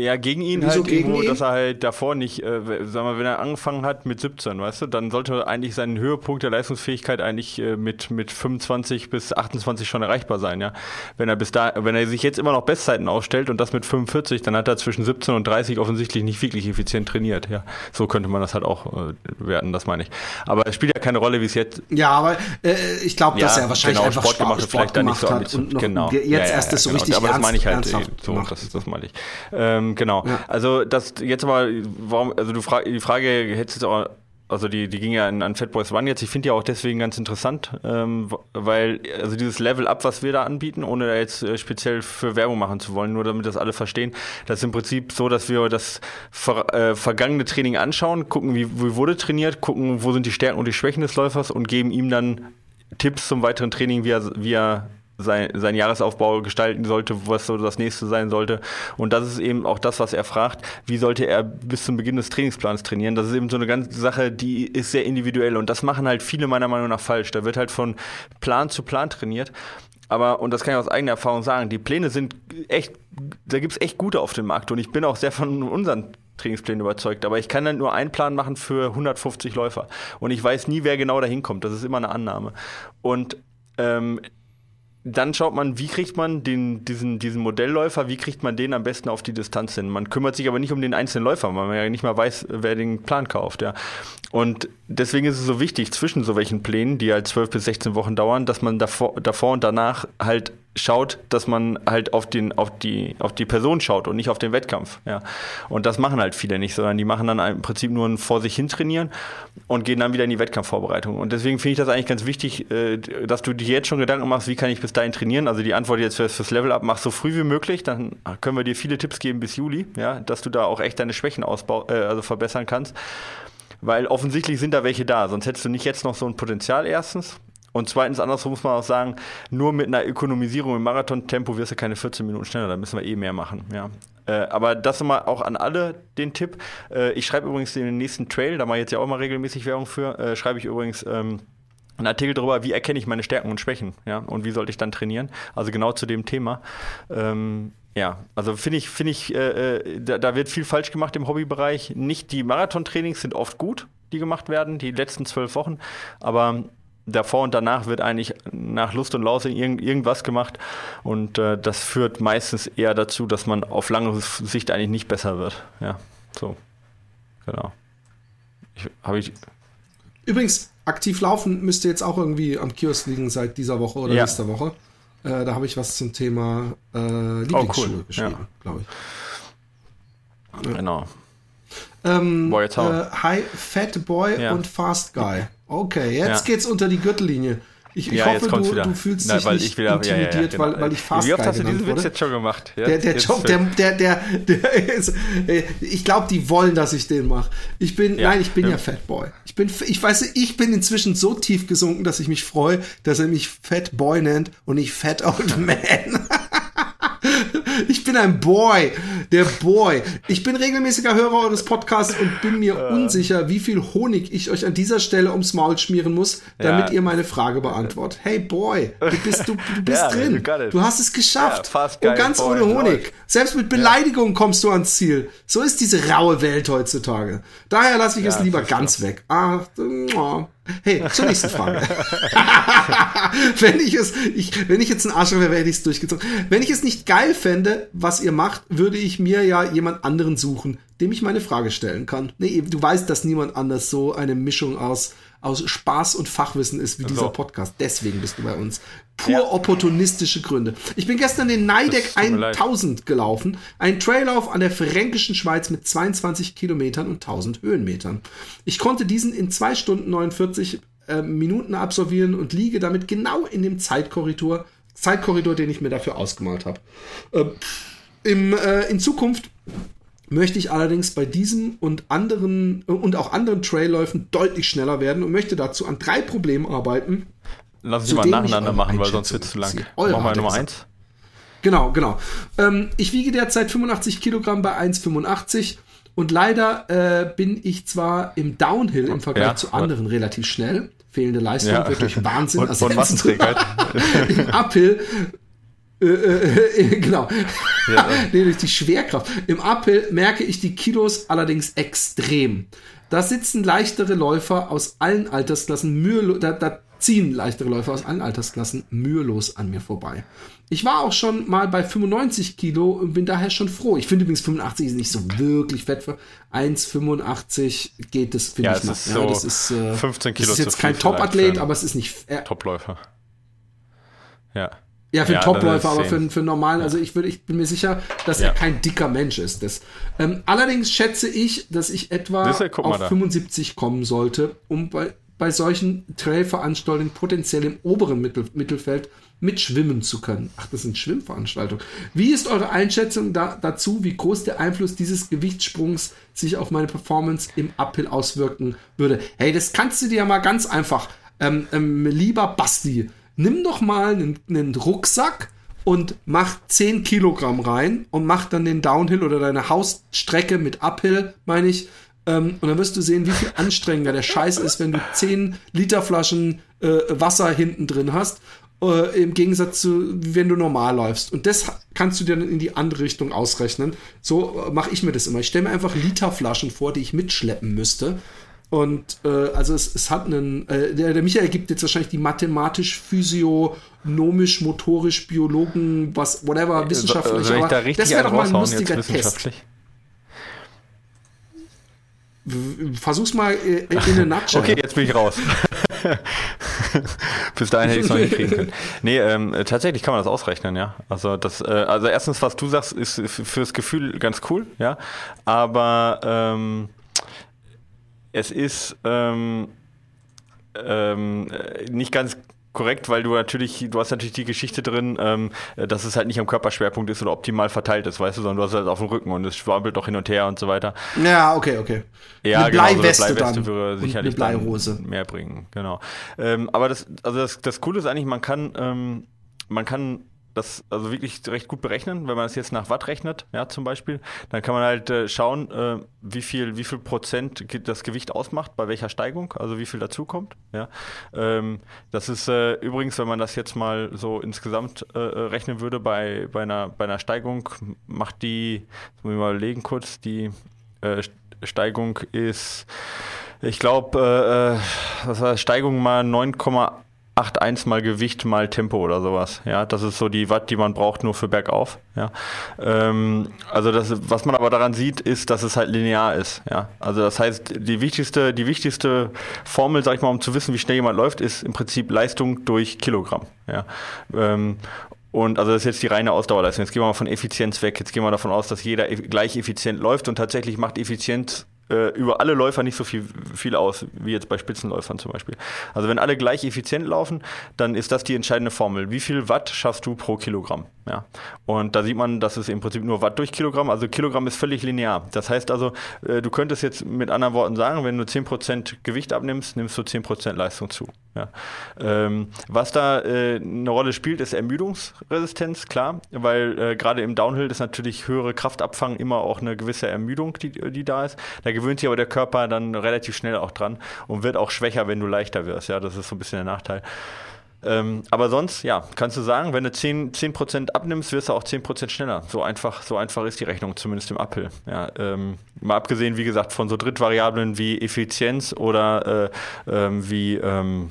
Eher gegen ihn Wieso halt gegen irgendwo, ihn? dass er halt davor nicht, äh, sag mal, wenn er angefangen hat mit 17, weißt du, dann sollte eigentlich sein Höhepunkt der Leistungsfähigkeit eigentlich äh, mit, mit 25 bis 28 schon erreichbar sein, ja. Wenn er bis da, wenn er sich jetzt immer noch Bestzeiten aufstellt und das mit 45, dann hat er zwischen 17 und 30 offensichtlich nicht wirklich effizient trainiert, ja. So könnte man das halt auch äh, werten, das meine ich. Aber es spielt ja keine Rolle, wie es jetzt Ja, aber äh, ich glaube, dass Ja, er wahrscheinlich genau, einfach Sport Sport, gemacht hat, vielleicht da nicht so gemacht hat und noch genau. jetzt Ja, ja, erst das so ja, richtig Aber das ernst, meine ich halt, ernsthaft so, gemacht. das, das meine ich. Ähm, genau. Ja. Also das jetzt mal, warum, also du frag, die Frage hättest auch, also die, die ging ja an, an Fat Boys One jetzt. Ich finde ja auch deswegen ganz interessant, ähm, weil also dieses Level Up, was wir da anbieten, ohne da jetzt äh, speziell für Werbung machen zu wollen, nur damit das alle verstehen, das ist im Prinzip so, dass wir das ver, äh, vergangene Training anschauen, gucken, wie, wie wurde trainiert, gucken, wo sind die Stärken und die Schwächen des Läufers und geben ihm dann Tipps zum weiteren Training, wie er, wie er sein, seinen Jahresaufbau gestalten sollte, was so das nächste sein sollte. Und das ist eben auch das, was er fragt, wie sollte er bis zum Beginn des Trainingsplans trainieren. Das ist eben so eine ganze Sache, die ist sehr individuell und das machen halt viele meiner Meinung nach falsch. Da wird halt von Plan zu Plan trainiert. Aber, und das kann ich aus eigener Erfahrung sagen, die Pläne sind echt, da gibt's echt gute auf dem Markt und ich bin auch sehr von unseren Trainingsplänen überzeugt, aber ich kann dann nur einen Plan machen für 150 Läufer und ich weiß nie, wer genau dahin kommt. Das ist immer eine Annahme. Und ähm, dann schaut man, wie kriegt man den, diesen, diesen Modellläufer, wie kriegt man den am besten auf die Distanz hin. Man kümmert sich aber nicht um den einzelnen Läufer, weil man ja nicht mal weiß, wer den Plan kauft. Ja. Und deswegen ist es so wichtig, zwischen so welchen Plänen, die halt 12 bis 16 Wochen dauern, dass man davor, davor und danach halt schaut, dass man halt auf, den, auf, die, auf die Person schaut und nicht auf den Wettkampf. Ja. Und das machen halt viele nicht, sondern die machen dann im Prinzip nur ein vor sich hin trainieren und gehen dann wieder in die Wettkampfvorbereitung. Und deswegen finde ich das eigentlich ganz wichtig, äh, dass du dir jetzt schon Gedanken machst, wie kann ich bis dahin trainieren. Also die Antwort jetzt fürs, fürs Level Up, mach so früh wie möglich, dann können wir dir viele Tipps geben bis Juli, ja, dass du da auch echt deine Schwächen ausbau, äh, also verbessern kannst. weil offensichtlich sind da welche da, sonst hättest du nicht jetzt noch so ein Potenzial erstens. Und zweitens, andersrum muss man auch sagen, nur mit einer Ökonomisierung im Marathontempo wirst du keine 14 Minuten schneller, da müssen wir eh mehr machen. Ja. Äh, aber das mal auch an alle den Tipp. Äh, ich schreibe übrigens den nächsten Trail, da mache ich jetzt ja auch mal regelmäßig Werbung für, äh, schreibe ich übrigens ähm, einen Artikel darüber, wie erkenne ich meine Stärken und Schwächen, ja, und wie sollte ich dann trainieren. Also genau zu dem Thema. Ähm, ja, also finde ich, finde ich, äh, äh, da, da, wird viel falsch gemacht im Hobbybereich. Nicht die Marathontrainings sind oft gut, die gemacht werden, die letzten zwölf Wochen, aber davor und danach wird eigentlich nach Lust und Laune irgend, irgendwas gemacht und äh, das führt meistens eher dazu, dass man auf lange Sicht eigentlich nicht besser wird. Ja, so, genau. Ich, ich Übrigens, aktiv laufen müsste jetzt auch irgendwie am Kiosk liegen seit dieser Woche oder ja. nächster Woche. Äh, da habe ich was zum Thema äh, Lieblingsschuhe oh, cool. geschrieben, ja. glaube ich. Genau. Ähm, Boy, äh, Hi, Fat Boy ja. und Fast Guy. Okay, jetzt ja. geht's unter die Gürtellinie. Ich, ich ja, hoffe, du, du, fühlst Nein, dich nicht wieder, intimidiert, ja, ja, genau. weil, weil ich fast Wie oft hast du diesen Witz jetzt schon gemacht? der, der Job, der, der, der, der ist, äh, ich glaube, die wollen, dass ich den mache. Ich bin, nein, ich bin ja Fatboy. Ich bin, ich weiß, ich bin inzwischen so tief gesunken, dass ich mich freue, dass er mich Fatboy nennt und nicht Fat Old Man. Ich bin ein Boy, der Boy. Ich bin regelmäßiger Hörer eures Podcasts und bin mir äh. unsicher, wie viel Honig ich euch an dieser Stelle ums Maul schmieren muss, damit ja. ihr meine Frage beantwortet. Hey Boy, du bist, du, du bist ja, drin. Du hast es geschafft. Ja, und ganz Boy. ohne Honig. Selbst mit Beleidigung kommst du ans Ziel. So ist diese raue Welt heutzutage. Daher lasse ich es lieber ganz weg. Ah, oh. Hey, zur nächsten Frage. wenn ich es, ich, wenn ich jetzt ein Arschloch wäre, hätte ich es durchgezogen. Wenn ich es nicht geil fände, was ihr macht, würde ich mir ja jemand anderen suchen, dem ich meine Frage stellen kann. Nee, du weißt, dass niemand anders so eine Mischung aus aus Spaß und Fachwissen ist wie dieser so. Podcast. Deswegen bist du bei uns. Pur ja. opportunistische Gründe. Ich bin gestern den Neideck 1000 gelaufen. Ein Traillauf an der fränkischen Schweiz mit 22 Kilometern und 1000 Höhenmetern. Ich konnte diesen in 2 Stunden 49 äh, Minuten absolvieren und liege damit genau in dem Zeitkorridor, Zeitkorridor, den ich mir dafür ausgemalt habe. Äh, im, äh, in Zukunft möchte ich allerdings bei diesem und anderen und auch anderen Trailläufen deutlich schneller werden und möchte dazu an drei Problemen arbeiten. Lass uns mal nacheinander machen, weil sonst wird es zu lang. Machen wir Nummer eins. Genau, genau. Ähm, ich wiege derzeit 85 Kilogramm bei 1,85 und leider äh, bin ich zwar im Downhill im Vergleich ja, zu anderen what? relativ schnell. Fehlende Leistung ja. wird durch Wahnsinn und, ersetzt. Und Im Uphill äh, äh, äh, genau. Ja, nee, durch die Schwerkraft. Im Uphill merke ich die Kilos allerdings extrem. Da sitzen leichtere Läufer aus allen Altersklassen mühelos, da, da ziehen leichtere Läufer aus allen Altersklassen mühelos an mir vorbei. Ich war auch schon mal bei 95 Kilo und bin daher schon froh. Ich finde übrigens 85 ist nicht so wirklich fett für 1,85 geht das, finde ja, ich noch. Ist ja, so das ist, äh, 15 Kilo. Das ist jetzt kein Top-Athlet, aber es ist nicht. Äh, Topläufer. Ja. Ja, für ja, Topläufer, aber für, für normalen, also ich würde, ich bin mir sicher, dass ja. er kein dicker Mensch ist. Das, ähm, allerdings schätze ich, dass ich etwa auf 75 kommen sollte, um bei, bei solchen Trailveranstaltungen potenziell im oberen Mittel, Mittelfeld mitschwimmen zu können. Ach, das sind Schwimmveranstaltungen. Wie ist eure Einschätzung da, dazu, wie groß der Einfluss dieses Gewichtssprungs sich auf meine Performance im Uphill auswirken würde? Hey, das kannst du dir ja mal ganz einfach, ähm, ähm, lieber Basti, nimm doch mal einen, einen Rucksack und mach 10 Kilogramm rein und mach dann den Downhill oder deine Hausstrecke mit Uphill, meine ich. Ähm, und dann wirst du sehen, wie viel anstrengender der Scheiß ist, wenn du 10 Liter Flaschen äh, Wasser hinten drin hast, äh, im Gegensatz zu, wenn du normal läufst. Und das kannst du dir dann in die andere Richtung ausrechnen. So äh, mache ich mir das immer. Ich stelle mir einfach Literflaschen vor, die ich mitschleppen müsste. Und äh, also es, es hat einen, äh, der, der Michael gibt jetzt wahrscheinlich die mathematisch, physiognomisch, motorisch, Biologen, was, whatever, wissenschaftlich. So, da das wäre doch mal ein lustiger Test. Versuch's mal äh, in eine Nutshell. Okay, jetzt bin ich raus. Bis dahin hätte ich es noch nicht kriegen können. Nee, ähm, tatsächlich kann man das ausrechnen, ja. Also das, äh, also erstens, was du sagst, ist fürs Gefühl ganz cool, ja. Aber ähm, es ist ähm, ähm, nicht ganz korrekt, weil du natürlich, du hast natürlich die Geschichte drin, ähm, dass es halt nicht am Körperschwerpunkt ist oder optimal verteilt ist, weißt du, sondern du hast es halt auf dem Rücken und es schwabbelt doch hin und her und so weiter. Ja, okay, okay. Ja, eine genau, so Bleiweste, Bleiweste dann würde und sicherlich eine Bleirose. mehr bringen, genau. Ähm, aber das, also das, das Coole ist eigentlich, man kann, ähm, man kann das also wirklich recht gut berechnen, wenn man das jetzt nach Watt rechnet, ja, zum Beispiel, dann kann man halt äh, schauen, äh, wie viel, wie viel Prozent das Gewicht ausmacht, bei welcher Steigung, also wie viel dazukommt, ja. Ähm, das ist äh, übrigens, wenn man das jetzt mal so insgesamt äh, äh, rechnen würde, bei, bei, einer, bei einer Steigung macht die, jetzt muss ich mal überlegen kurz, die äh, Steigung ist, ich glaube, äh, Steigung mal 9,81 mal Gewicht mal Tempo oder sowas. Ja, das ist so die Watt, die man braucht nur für bergauf. Ja, ähm, also das, was man aber daran sieht, ist, dass es halt linear ist. Ja, also das heißt, die wichtigste, die wichtigste Formel, sag ich mal, um zu wissen, wie schnell jemand läuft, ist im Prinzip Leistung durch Kilogramm. Ja, ähm, und also das ist jetzt die reine Ausdauerleistung. Jetzt gehen wir mal von Effizienz weg. Jetzt gehen wir davon aus, dass jeder gleich effizient läuft und tatsächlich macht Effizienz äh, über alle Läufer nicht so viel, viel aus, wie jetzt bei Spitzenläufern zum Beispiel. Also wenn alle gleich effizient laufen, dann ist das die entscheidende Formel. Wie viel Watt schaffst du pro Kilogramm? Ja. Und da sieht man, dass es im Prinzip nur Watt durch Kilogramm, also Kilogramm ist völlig linear. Das heißt also, äh, du könntest jetzt mit anderen Worten sagen, wenn du 10% Gewicht abnimmst, nimmst du 10% Leistung zu. Ja. Ähm, was da äh, eine Rolle spielt, ist Ermüdungsresistenz, klar, weil äh, gerade im Downhill ist natürlich höhere Kraftabfang immer auch eine gewisse Ermüdung, die, die da ist. Da gewöhnt sich aber der Körper dann relativ schnell auch dran und wird auch schwächer, wenn du leichter wirst. Ja, das ist so ein bisschen der Nachteil. Ähm, aber sonst, ja, kannst du sagen, wenn du 10%, 10 abnimmst, wirst du auch 10% schneller. So einfach, so einfach ist die Rechnung, zumindest im Uphill. Ja, ähm, mal abgesehen, wie gesagt, von so Drittvariablen wie Effizienz oder äh, ähm, wie ähm,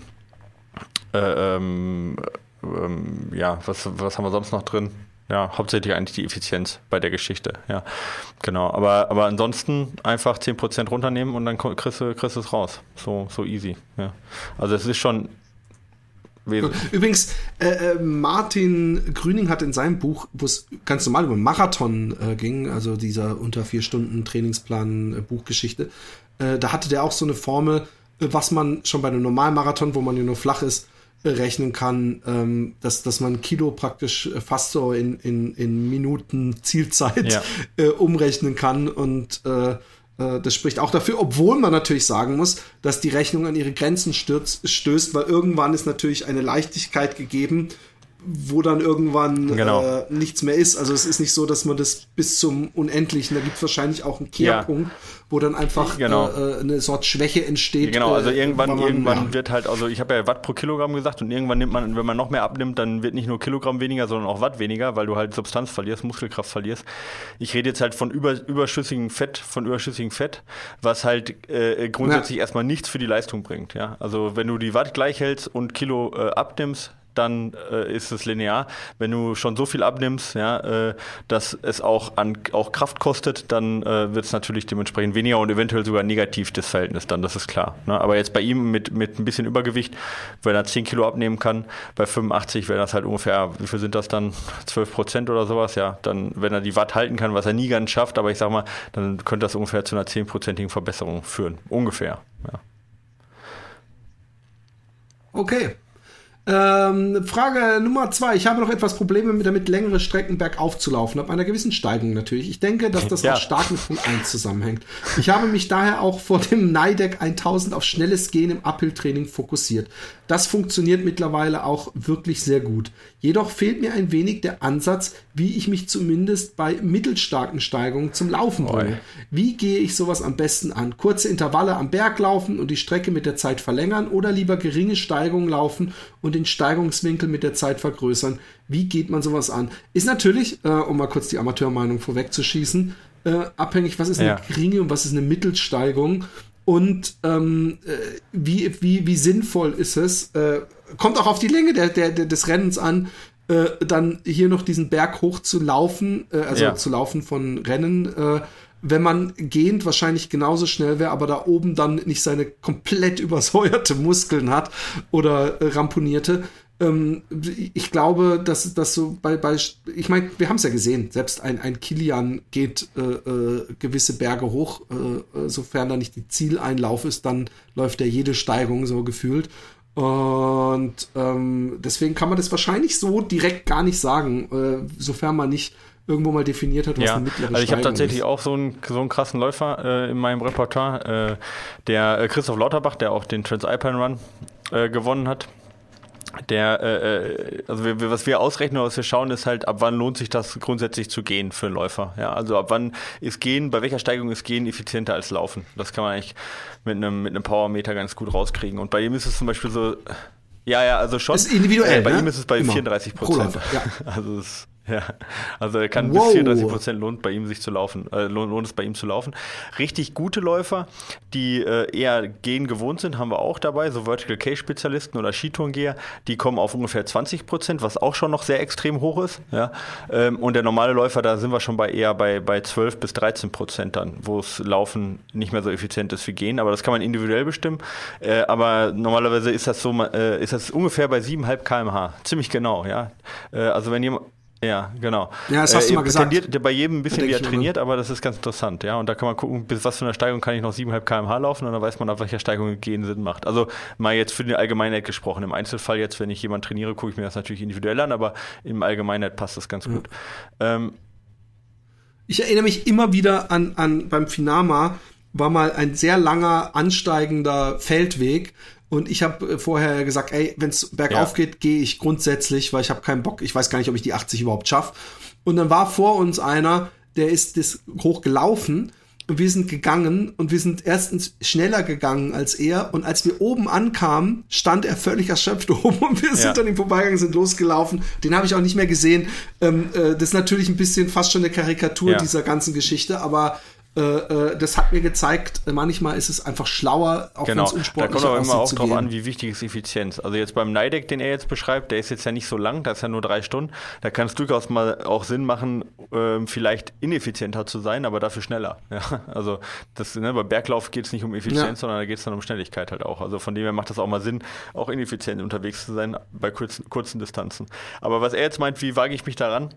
äh, ähm, ähm, ja, was, was haben wir sonst noch drin? Ja, hauptsächlich eigentlich die Effizienz bei der Geschichte, ja. Genau. Aber, aber ansonsten einfach 10% runternehmen und dann kriegst du, kriegst du es raus. So, so easy. Ja. Also es ist schon wesentlich. Übrigens, äh, äh, Martin Grüning hat in seinem Buch, wo es ganz normal über Marathon äh, ging, also dieser unter vier Stunden Trainingsplan äh, Buchgeschichte, äh, da hatte der auch so eine Formel, äh, was man schon bei einem normalen Marathon, wo man ja nur flach ist, rechnen kann, ähm, dass, dass man Kilo praktisch äh, fast so in, in, in Minuten Zielzeit Ja. äh, umrechnen kann und äh, äh, das spricht auch dafür, obwohl man natürlich sagen muss, dass die Rechnung an ihre Grenzen stürzt, stößt, weil irgendwann ist natürlich eine Leichtigkeit gegeben, wo dann irgendwann Genau. äh, nichts mehr ist. Also es ist nicht so, dass man das bis zum Unendlichen, da gibt es wahrscheinlich auch einen Kehrpunkt, wo dann einfach Genau. äh, äh, eine Sorte Schwäche entsteht. Genau, also äh, irgendwann, man- irgendwann ja. wird halt, also ich habe ja Watt pro Kilogramm gesagt und irgendwann nimmt man, wenn man noch mehr abnimmt, dann wird nicht nur Kilogramm weniger, sondern auch Watt weniger, weil du halt Substanz verlierst, Muskelkraft verlierst. Ich rede jetzt halt von über, überschüssigem Fett, von überschüssigem Fett, was halt äh, grundsätzlich erstmal nichts für die Leistung bringt. Ja? Also wenn du die Watt gleich hältst und Kilo äh, abnimmst, dann äh, ist es linear. Wenn du schon so viel abnimmst, ja, äh, dass es auch an auch Kraft kostet, dann äh, wird es natürlich dementsprechend weniger und eventuell sogar negativ das Verhältnis dann, das ist klar. Ne? Aber jetzt bei ihm mit, mit ein bisschen Übergewicht, wenn er 10 Kilo abnehmen kann, bei 85 wäre das halt ungefähr, wie viel sind das dann? 12 Prozent oder sowas, ja. Dann, wenn er die Watt halten kann, was er nie ganz schafft, aber ich sag mal, dann könnte das ungefähr zu einer 10-prozentigen Verbesserung führen. Ungefähr. Ja. Okay. Ähm, Frage Nummer zwei. Ich habe noch etwas Probleme mit damit, längere Strecken bergauf zu laufen, ab einer gewissen Steigung natürlich. Ich denke, dass das Ja. auch stark mit Punkt 1 zusammenhängt. Ich habe mich daher auch vor dem Neideck 1000 auf schnelles Gehen im Uphill-Training fokussiert. Das funktioniert mittlerweile auch wirklich sehr gut. Jedoch fehlt mir ein wenig der Ansatz, wie ich mich zumindest bei mittelstarken Steigungen zum Laufen bringe. Wie gehe ich sowas am besten an? Kurze Intervalle am Berg laufen und die Strecke mit der Zeit verlängern oder lieber geringe Steigungen laufen und den Steigungswinkel mit der Zeit vergrößern? Wie geht man sowas an? Ist natürlich, äh, um mal kurz die Amateurmeinung vorwegzuschießen, äh, abhängig, was ist eine Ja. geringe und was ist eine Mittelsteigung und ähm, äh, wie, wie, wie sinnvoll ist es, äh, kommt auch auf die Länge der, der, der, des Rennens an, äh, dann hier noch diesen Berg hoch zu laufen, äh, also Ja. zu laufen von Rennen, äh, wenn man gehend wahrscheinlich genauso schnell wäre, aber da oben dann nicht seine komplett übersäuerte Muskeln hat oder äh, ramponierte. Ähm, ich glaube, dass das so bei, bei ich meine, wir haben es ja gesehen, selbst ein, ein Kilian geht äh, äh, gewisse Berge hoch, äh, äh, sofern da nicht die Zieleinlauf ist, dann läuft er jede Steigung so gefühlt. Und ähm, deswegen kann man das wahrscheinlich so direkt gar nicht sagen, äh, sofern man nicht irgendwo mal definiert hat, was ja, eine mittlere Also ich habe tatsächlich ist. auch so einen, so einen krassen Läufer äh, in meinem Repertoire, äh, der äh, Christoph Lauterbach, der auch den Transalpine Run äh, gewonnen hat der, äh, äh, also wir, was wir ausrechnen, was wir schauen, ist halt, ab wann lohnt sich das grundsätzlich zu gehen für einen Läufer. Ja, also ab wann ist Gehen, bei welcher Steigung ist Gehen effizienter als Laufen. Das kann man eigentlich mit einem, mit einem Powermeter ganz gut rauskriegen. Und bei ihm ist es zum Beispiel so, ja, ja, also schon. Ist individuell. Äh, bei ne? ihm ist es bei Immer. 34 Prozent. Ja. Also es ja, also er kann wow. bis 34 Prozent lohnt bei ihm sich zu laufen, äh, lohnt es bei ihm zu laufen. Richtig gute Läufer, die äh, eher gehen gewohnt sind, haben wir auch dabei, so Vertical Case Spezialisten oder Skitourengeher, die kommen auf ungefähr 20 Prozent, was auch schon noch sehr extrem hoch ist. Ja, ähm, und der normale Läufer, da sind wir schon bei eher bei, bei 12 bis 13 Prozent dann, wo es Laufen nicht mehr so effizient ist wie Gehen, aber das kann man individuell bestimmen. Äh, aber normalerweise ist das so, äh, ist das ungefähr bei 7,5 km/h, ziemlich genau. Ja, äh, also wenn jemand ja, genau. Ja, das hast äh, du mal gesagt. Tendiert bei jedem ein bisschen, wie er trainiert, aber das ist ganz interessant, ja. Und da kann man gucken, bis was für eine Steigung kann ich noch 7,5 km/h laufen und dann weiß man, auf welcher Steigung gehen Sinn macht. Also mal jetzt für den Allgemeinheit gesprochen. Im Einzelfall jetzt, wenn ich jemanden trainiere, gucke ich mir das natürlich individuell an, aber im Allgemeinheit passt das ganz gut. Ähm, ich erinnere mich immer wieder an, an beim Finama war mal ein sehr langer ansteigender Feldweg und ich habe äh, vorher gesagt, ey, wenn es bergauf ja. geht, gehe ich grundsätzlich, weil ich habe keinen Bock. Ich weiß gar nicht, ob ich die 80 überhaupt schaffe. Und dann war vor uns einer, der ist das hochgelaufen und wir sind gegangen und wir sind erstens schneller gegangen als er und als wir oben ankamen, stand er völlig erschöpft oben und wir sind ja. an ihm vorbeigegangen, sind losgelaufen. Den habe ich auch nicht mehr gesehen. Ähm, äh, das ist natürlich ein bisschen fast schon eine Karikatur ja. dieser ganzen Geschichte, aber das hat mir gezeigt, manchmal ist es einfach schlauer, auch genau. wenn es Da kommt aber immer auch drauf an, wie wichtig ist Effizienz. Also jetzt beim Neideck, den er jetzt beschreibt, der ist jetzt ja nicht so lang, das ist ja nur drei Stunden. Da kann es durchaus mal auch Sinn machen, äh, vielleicht ineffizienter zu sein, aber dafür schneller. Ja? Also das, ne, beim Berglauf geht es nicht um Effizienz, ja. sondern da geht es dann um Schnelligkeit halt auch. Also von dem her macht das auch mal Sinn, auch ineffizient unterwegs zu sein bei kurzen, kurzen Distanzen. Aber was er jetzt meint, wie wage ich mich daran?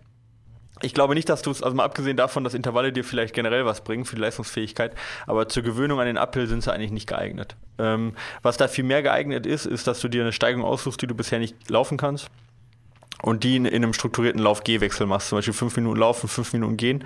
Ich glaube nicht, dass du es, also mal abgesehen davon, dass Intervalle dir vielleicht generell was bringen für die Leistungsfähigkeit, aber zur Gewöhnung an den Uphill sind sie eigentlich nicht geeignet. Ähm, was da viel mehr geeignet ist, ist, dass du dir eine Steigung aussuchst, die du bisher nicht laufen kannst und die in, in einem strukturierten Lauf-Gehwechsel machst, zum Beispiel fünf Minuten laufen, fünf Minuten gehen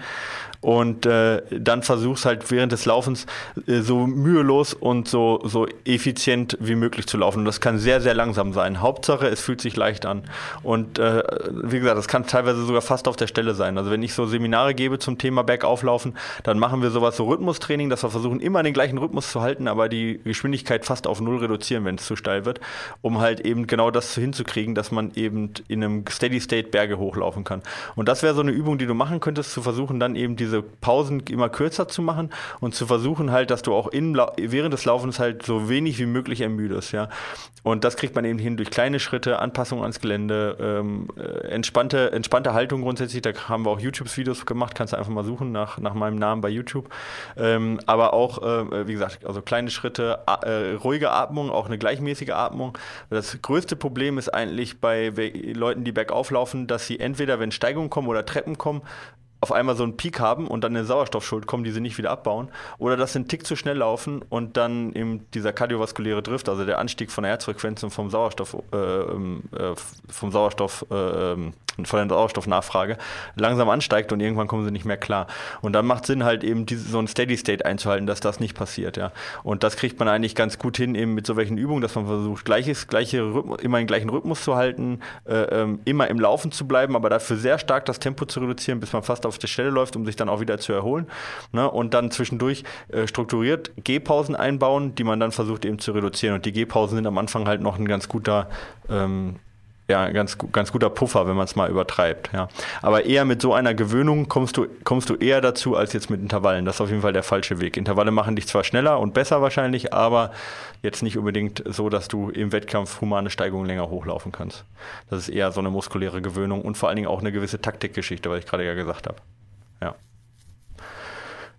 und äh, dann versuchst halt während des Laufens äh, so mühelos und so, so effizient wie möglich zu laufen. Und das kann sehr, sehr langsam sein. Hauptsache, es fühlt sich leicht an. Und äh, wie gesagt, das kann teilweise sogar fast auf der Stelle sein. Also wenn ich so Seminare gebe zum Thema Bergauflaufen, dann machen wir sowas so Rhythmustraining, dass wir versuchen, immer den gleichen Rhythmus zu halten, aber die Geschwindigkeit fast auf null reduzieren, wenn es zu steil wird, um halt eben genau das hinzukriegen, dass man eben in einem Steady State Berge hochlaufen kann. Und das wäre so eine Übung, die du machen könntest, zu versuchen, dann eben diese Pausen immer kürzer zu machen und zu versuchen halt, dass du auch in, während des Laufens halt so wenig wie möglich ermüdest, ja. Und das kriegt man eben hin durch kleine Schritte, Anpassungen ans Gelände, ähm, äh, entspannte, entspannte Haltung grundsätzlich. Da haben wir auch YouTube-Videos gemacht, kannst du einfach mal suchen nach, nach meinem Namen bei YouTube. Ähm, aber auch, äh, wie gesagt, also kleine Schritte, äh, ruhige Atmung, auch eine gleichmäßige Atmung. Das größte Problem ist eigentlich bei Leuten, die bergauf laufen, dass sie entweder, wenn Steigungen kommen oder Treppen kommen, auf einmal so einen Peak haben und dann eine Sauerstoffschuld kommen, die sie nicht wieder abbauen. Oder dass sie einen Tick zu schnell laufen und dann eben dieser kardiovaskuläre Drift, also der Anstieg von der Herzfrequenz und vom Sauerstoff, äh, ähm, äh, vom Sauerstoff, äh, von der Sauerstoffnachfrage langsam ansteigt und irgendwann kommen sie nicht mehr klar. Und dann macht Sinn halt eben diese, so ein Steady State einzuhalten, dass das nicht passiert, ja. Und das kriegt man eigentlich ganz gut hin eben mit so welchen Übungen, dass man versucht, gleiches, gleiche Rhythmus, immer den gleichen Rhythmus zu halten, äh, ähm, immer im Laufen zu bleiben, aber dafür sehr stark das Tempo zu reduzieren, bis man fast auf der Stelle läuft, um sich dann auch wieder zu erholen. Ne? Und dann zwischendurch äh, strukturiert Gehpausen einbauen, die man dann versucht eben zu reduzieren. Und die Gehpausen sind am Anfang halt noch ein ganz guter ähm, ja, ganz, ganz guter Puffer, wenn man es mal übertreibt. Ja. Aber eher mit so einer Gewöhnung kommst du, kommst du eher dazu als jetzt mit Intervallen. Das ist auf jeden Fall der falsche Weg. Intervalle machen dich zwar schneller und besser wahrscheinlich, aber jetzt nicht unbedingt so, dass du im Wettkampf humane Steigungen länger hochlaufen kannst. Das ist eher so eine muskuläre Gewöhnung und vor allen Dingen auch eine gewisse Taktikgeschichte, was ich gerade ja gesagt habe. Ja.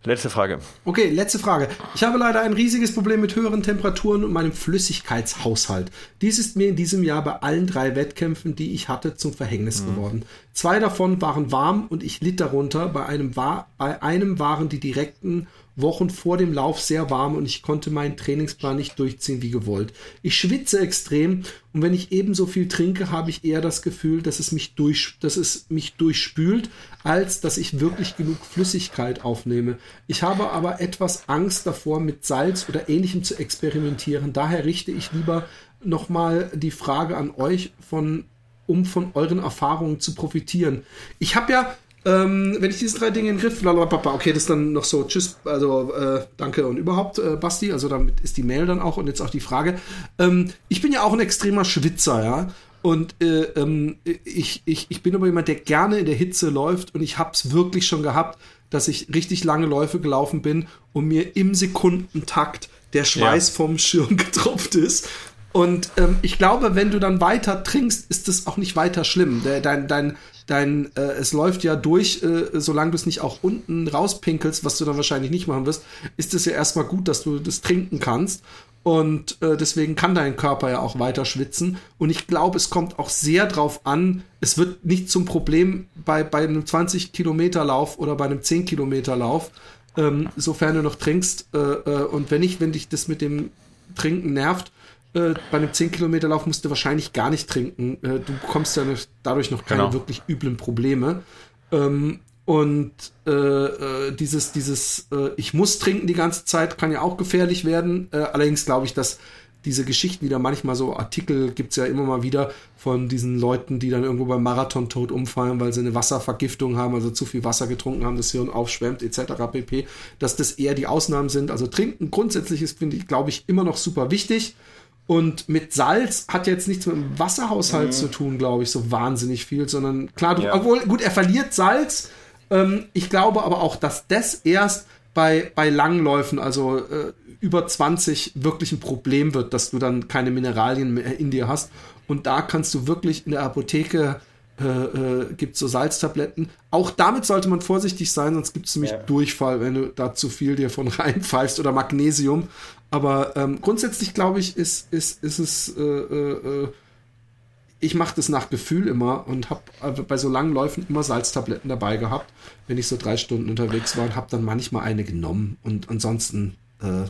Letzte Frage. Okay, letzte Frage. Ich habe leider ein riesiges Problem mit höheren Temperaturen und meinem Flüssigkeitshaushalt. Dies ist mir in diesem Jahr bei allen drei Wettkämpfen, die ich hatte, zum Verhängnis mhm. geworden. Zwei davon waren warm und ich litt darunter. Bei einem war bei einem waren die direkten Wochen vor dem Lauf sehr warm und ich konnte meinen Trainingsplan nicht durchziehen wie gewollt. Ich schwitze extrem und wenn ich ebenso viel trinke, habe ich eher das Gefühl, dass es mich durch, dass es mich durchspült, als dass ich wirklich genug Flüssigkeit aufnehme. Ich habe aber etwas Angst davor, mit Salz oder ähnlichem zu experimentieren. Daher richte ich lieber nochmal die Frage an euch von um von euren Erfahrungen zu profitieren. Ich habe ja ähm, wenn ich diese drei Dinge in den Griff, blablabla, okay, das ist dann noch so, tschüss, also äh, danke und überhaupt, äh, Basti, also damit ist die Mail dann auch und jetzt auch die Frage. Ähm, ich bin ja auch ein extremer Schwitzer, ja. Und äh, ähm, ich, ich, ich bin aber jemand, der gerne in der Hitze läuft und ich habe es wirklich schon gehabt, dass ich richtig lange Läufe gelaufen bin und mir im Sekundentakt der Schweiß ja. vom Schirm getropft ist. Und ähm, ich glaube, wenn du dann weiter trinkst, ist es auch nicht weiter schlimm. Dein, dein, dein, äh, es läuft ja durch, äh, solange du es nicht auch unten rauspinkelst, was du dann wahrscheinlich nicht machen wirst, ist es ja erstmal gut, dass du das trinken kannst. Und äh, deswegen kann dein Körper ja auch weiter schwitzen. Und ich glaube, es kommt auch sehr drauf an, es wird nicht zum Problem bei, bei einem 20-Kilometer-Lauf oder bei einem 10-Kilometer-Lauf, ähm, sofern du noch trinkst. Äh, äh, und wenn nicht, wenn dich das mit dem Trinken nervt, äh, bei einem 10-Kilometer-Lauf musst du wahrscheinlich gar nicht trinken. Äh, du bekommst ja dadurch noch keine genau. wirklich üblen Probleme. Ähm, und äh, äh, dieses, dieses äh, Ich muss trinken die ganze Zeit kann ja auch gefährlich werden. Äh, allerdings glaube ich, dass diese Geschichten wieder manchmal so Artikel gibt es ja immer mal wieder von diesen Leuten, die dann irgendwo beim Marathon tot umfallen, weil sie eine Wasservergiftung haben, also zu viel Wasser getrunken haben, das Hirn aufschwemmt etc. pp. Dass das eher die Ausnahmen sind. Also trinken grundsätzlich ist, finde ich, glaube ich, immer noch super wichtig. Und mit Salz hat jetzt nichts mit dem Wasserhaushalt mhm. zu tun, glaube ich, so wahnsinnig viel, sondern klar, du, ja. obwohl, gut, er verliert Salz. Ähm, ich glaube aber auch, dass das erst bei, bei Langläufen, also äh, über 20, wirklich ein Problem wird, dass du dann keine Mineralien mehr in dir hast. Und da kannst du wirklich in der Apotheke äh, äh, gibt so Salztabletten. Auch damit sollte man vorsichtig sein, sonst gibt es nämlich ja. Durchfall, wenn du da zu viel dir von reinpfeifst oder Magnesium. Aber ähm, grundsätzlich glaube ich, ist, ist, ist es, äh, äh, äh ich mache das nach Gefühl immer und habe äh, bei so langen Läufen immer Salztabletten dabei gehabt, wenn ich so drei Stunden unterwegs war und habe dann manchmal eine genommen und ansonsten äh,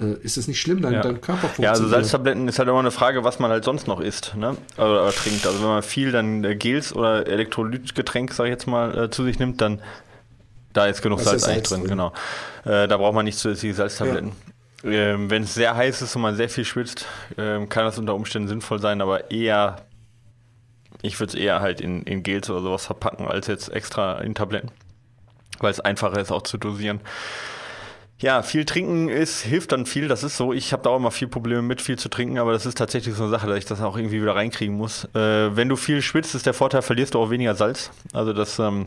äh, ist es nicht schlimm, dein, ja. dein Körper funktioniert. Ja, also Salztabletten ist halt immer eine Frage, was man halt sonst noch isst, ne? Oder, oder trinkt. Also wenn man viel dann äh, Gels oder Elektrolytgetränk, sag ich jetzt mal, äh, zu sich nimmt, dann da ist genug Salz, eigentlich drin, drin. genau. Äh, da braucht man nicht zusätzliche Salztabletten. Ja. Ähm, Wenn es sehr heiß ist und man sehr viel schwitzt, ähm, kann das unter Umständen sinnvoll sein, aber eher, ich würde es eher halt in, in Gels oder sowas verpacken, als jetzt extra in Tabletten, weil es einfacher ist auch zu dosieren. Ja, viel trinken ist, hilft dann viel. Das ist so. Ich habe da auch immer viel Probleme mit, viel zu trinken, aber das ist tatsächlich so eine Sache, dass ich das auch irgendwie wieder reinkriegen muss. Äh, wenn du viel schwitzt, ist der Vorteil, verlierst du auch weniger Salz. Also das, ähm,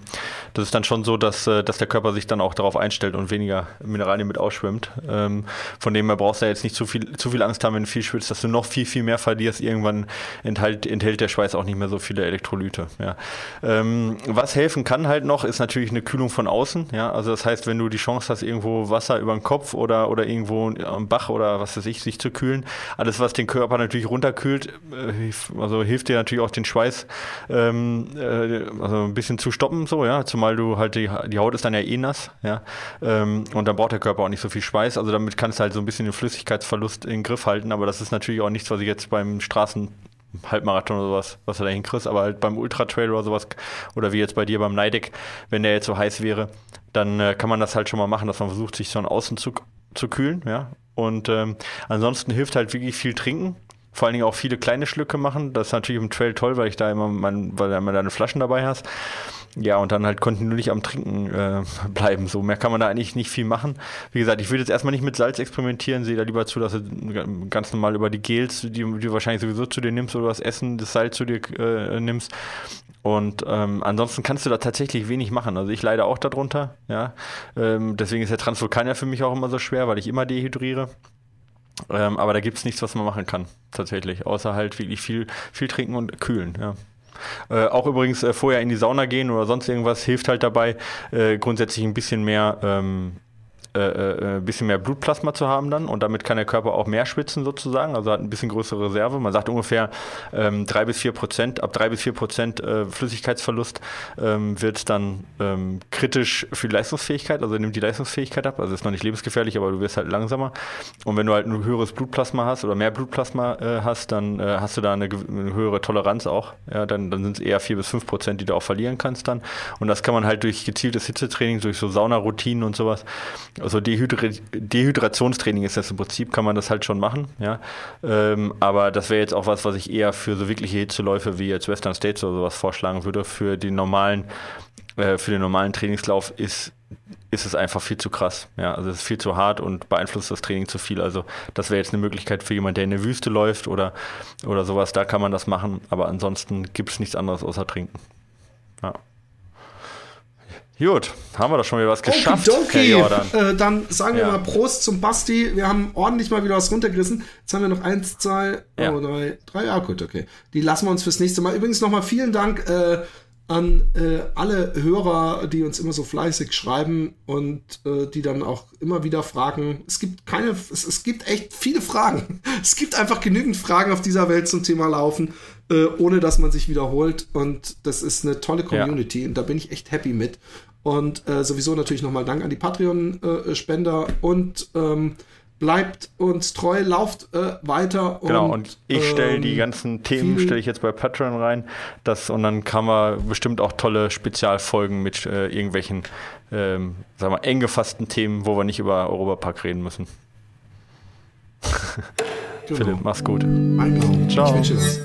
das ist dann schon so, dass, äh, dass der Körper sich dann auch darauf einstellt und weniger Mineralien mit ausschwimmt. Ähm, von dem her brauchst du ja jetzt nicht zu viel, zu viel Angst haben, wenn du viel schwitzt, dass du noch viel, viel mehr verlierst. Irgendwann enthält, enthält der Schweiß auch nicht mehr so viele Elektrolyte. Ja. Ähm, was helfen kann halt noch, ist natürlich eine Kühlung von außen. Ja. Also das heißt, wenn du die Chance hast, irgendwo Wasser über den Kopf oder, oder irgendwo am Bach oder was weiß ich, sich zu kühlen. Alles, was den Körper natürlich runterkühlt, äh, also hilft dir natürlich auch den Schweiß ähm, äh, also ein bisschen zu stoppen, so, ja, zumal du halt die, die Haut ist dann ja eh nass, ja, ähm, und dann braucht der Körper auch nicht so viel Schweiß, also damit kannst du halt so ein bisschen den Flüssigkeitsverlust in den Griff halten, aber das ist natürlich auch nichts, was ich jetzt beim Straßen Halbmarathon oder sowas, was du da hinkriegst, aber halt beim Ultra-Trail oder sowas, oder wie jetzt bei dir beim Neideck, wenn der jetzt so heiß wäre, dann äh, kann man das halt schon mal machen, dass man versucht, sich so von außen zu, zu kühlen, ja. Und ähm, ansonsten hilft halt wirklich viel trinken. Vor allen Dingen auch viele kleine Schlücke machen. Das ist natürlich im Trail toll, weil ich da immer, mein, weil du immer deine Flaschen dabei hast. Ja, und dann halt kontinuierlich am Trinken äh, bleiben. So mehr kann man da eigentlich nicht viel machen. Wie gesagt, ich würde jetzt erstmal nicht mit Salz experimentieren, sehe da lieber zu, dass du ganz normal über die Gels, die, du wahrscheinlich sowieso zu dir nimmst oder das Essen, das Salz zu dir äh, nimmst. Und ähm, ansonsten kannst du da tatsächlich wenig machen. Also ich leide auch darunter, ja. Ähm, deswegen ist der Transvulkan ja für mich auch immer so schwer, weil ich immer dehydriere. Ähm, aber da gibt es nichts, was man machen kann, tatsächlich. Außer halt wirklich viel, viel trinken und kühlen, ja. Äh, auch übrigens äh, vorher in die Sauna gehen oder sonst irgendwas hilft halt dabei, äh, grundsätzlich ein bisschen mehr ähm, äh, äh, ein bisschen mehr Blutplasma zu haben dann und damit kann der Körper auch mehr schwitzen sozusagen, also hat ein bisschen größere Reserve. Man sagt ungefähr ähm, drei bis vier Prozent, ab drei bis vier Prozent äh, Flüssigkeitsverlust ähm, wird es dann ähm, kritisch für die Leistungsfähigkeit, also nimmt die Leistungsfähigkeit ab, also ist noch nicht lebensgefährlich, aber du wirst halt langsamer. Und wenn du halt ein höheres Blutplasma hast oder mehr Blutplasma äh, hast, dann äh, hast du da eine, eine, höhere Toleranz auch. Ja, dann, dann sind es eher vier bis fünf Prozent, die du auch verlieren kannst dann. Und das kann man halt durch gezieltes Hitzetraining, durch so Saunaroutinen und sowas also Dehydra Dehydrationstraining ist das im Prinzip, kann man das halt schon machen, ja. Ähm, aber das wäre jetzt auch was, was ich eher für so wirkliche Hitzeläufe wie jetzt Western States oder sowas vorschlagen würde. Für den normalen, äh, für den normalen Trainingslauf ist, ist es einfach viel zu krass. Ja, also es ist viel zu hart und beeinflusst das Training zu viel. Also das wäre jetzt eine Möglichkeit für jemanden, der in der Wüste läuft oder, oder sowas, da kann man das machen. Aber ansonsten gibt es nichts anderes außer trinken. Ja. Gut, haben wir doch schon wieder was geschafft, Jordan. Äh, dann sagen wir ja. mal Prost zum Basti. Wir haben ordentlich mal wieder was runtergerissen. Jetzt haben wir noch eins, zwei, ja. oh, drei, drei. Ja, gut, okay. Die lassen wir uns fürs nächste Mal. Übrigens nochmal vielen Dank äh, an äh, alle Hörer, die uns immer so fleißig schreiben und äh, die dann auch immer wieder fragen. Es gibt keine, es, es gibt echt viele Fragen. Es gibt einfach genügend Fragen auf dieser Welt zum Thema Laufen, äh, ohne dass man sich wiederholt. Und das ist eine tolle Community ja. und da bin ich echt happy mit. Und äh, sowieso natürlich nochmal Dank an die Patreon-Spender und ähm, bleibt uns treu, lauft äh, weiter. Und, genau, und ich stelle ähm, die ganzen Themen, stelle ich jetzt bei Patreon rein. Das, und dann kann man bestimmt auch tolle Spezialfolgen mit äh, irgendwelchen, ähm, sagen wir, eng gefassten Themen, wo wir nicht über Europapark reden müssen. genau. Philipp, mach's gut. Ciao. Ich wünsche es.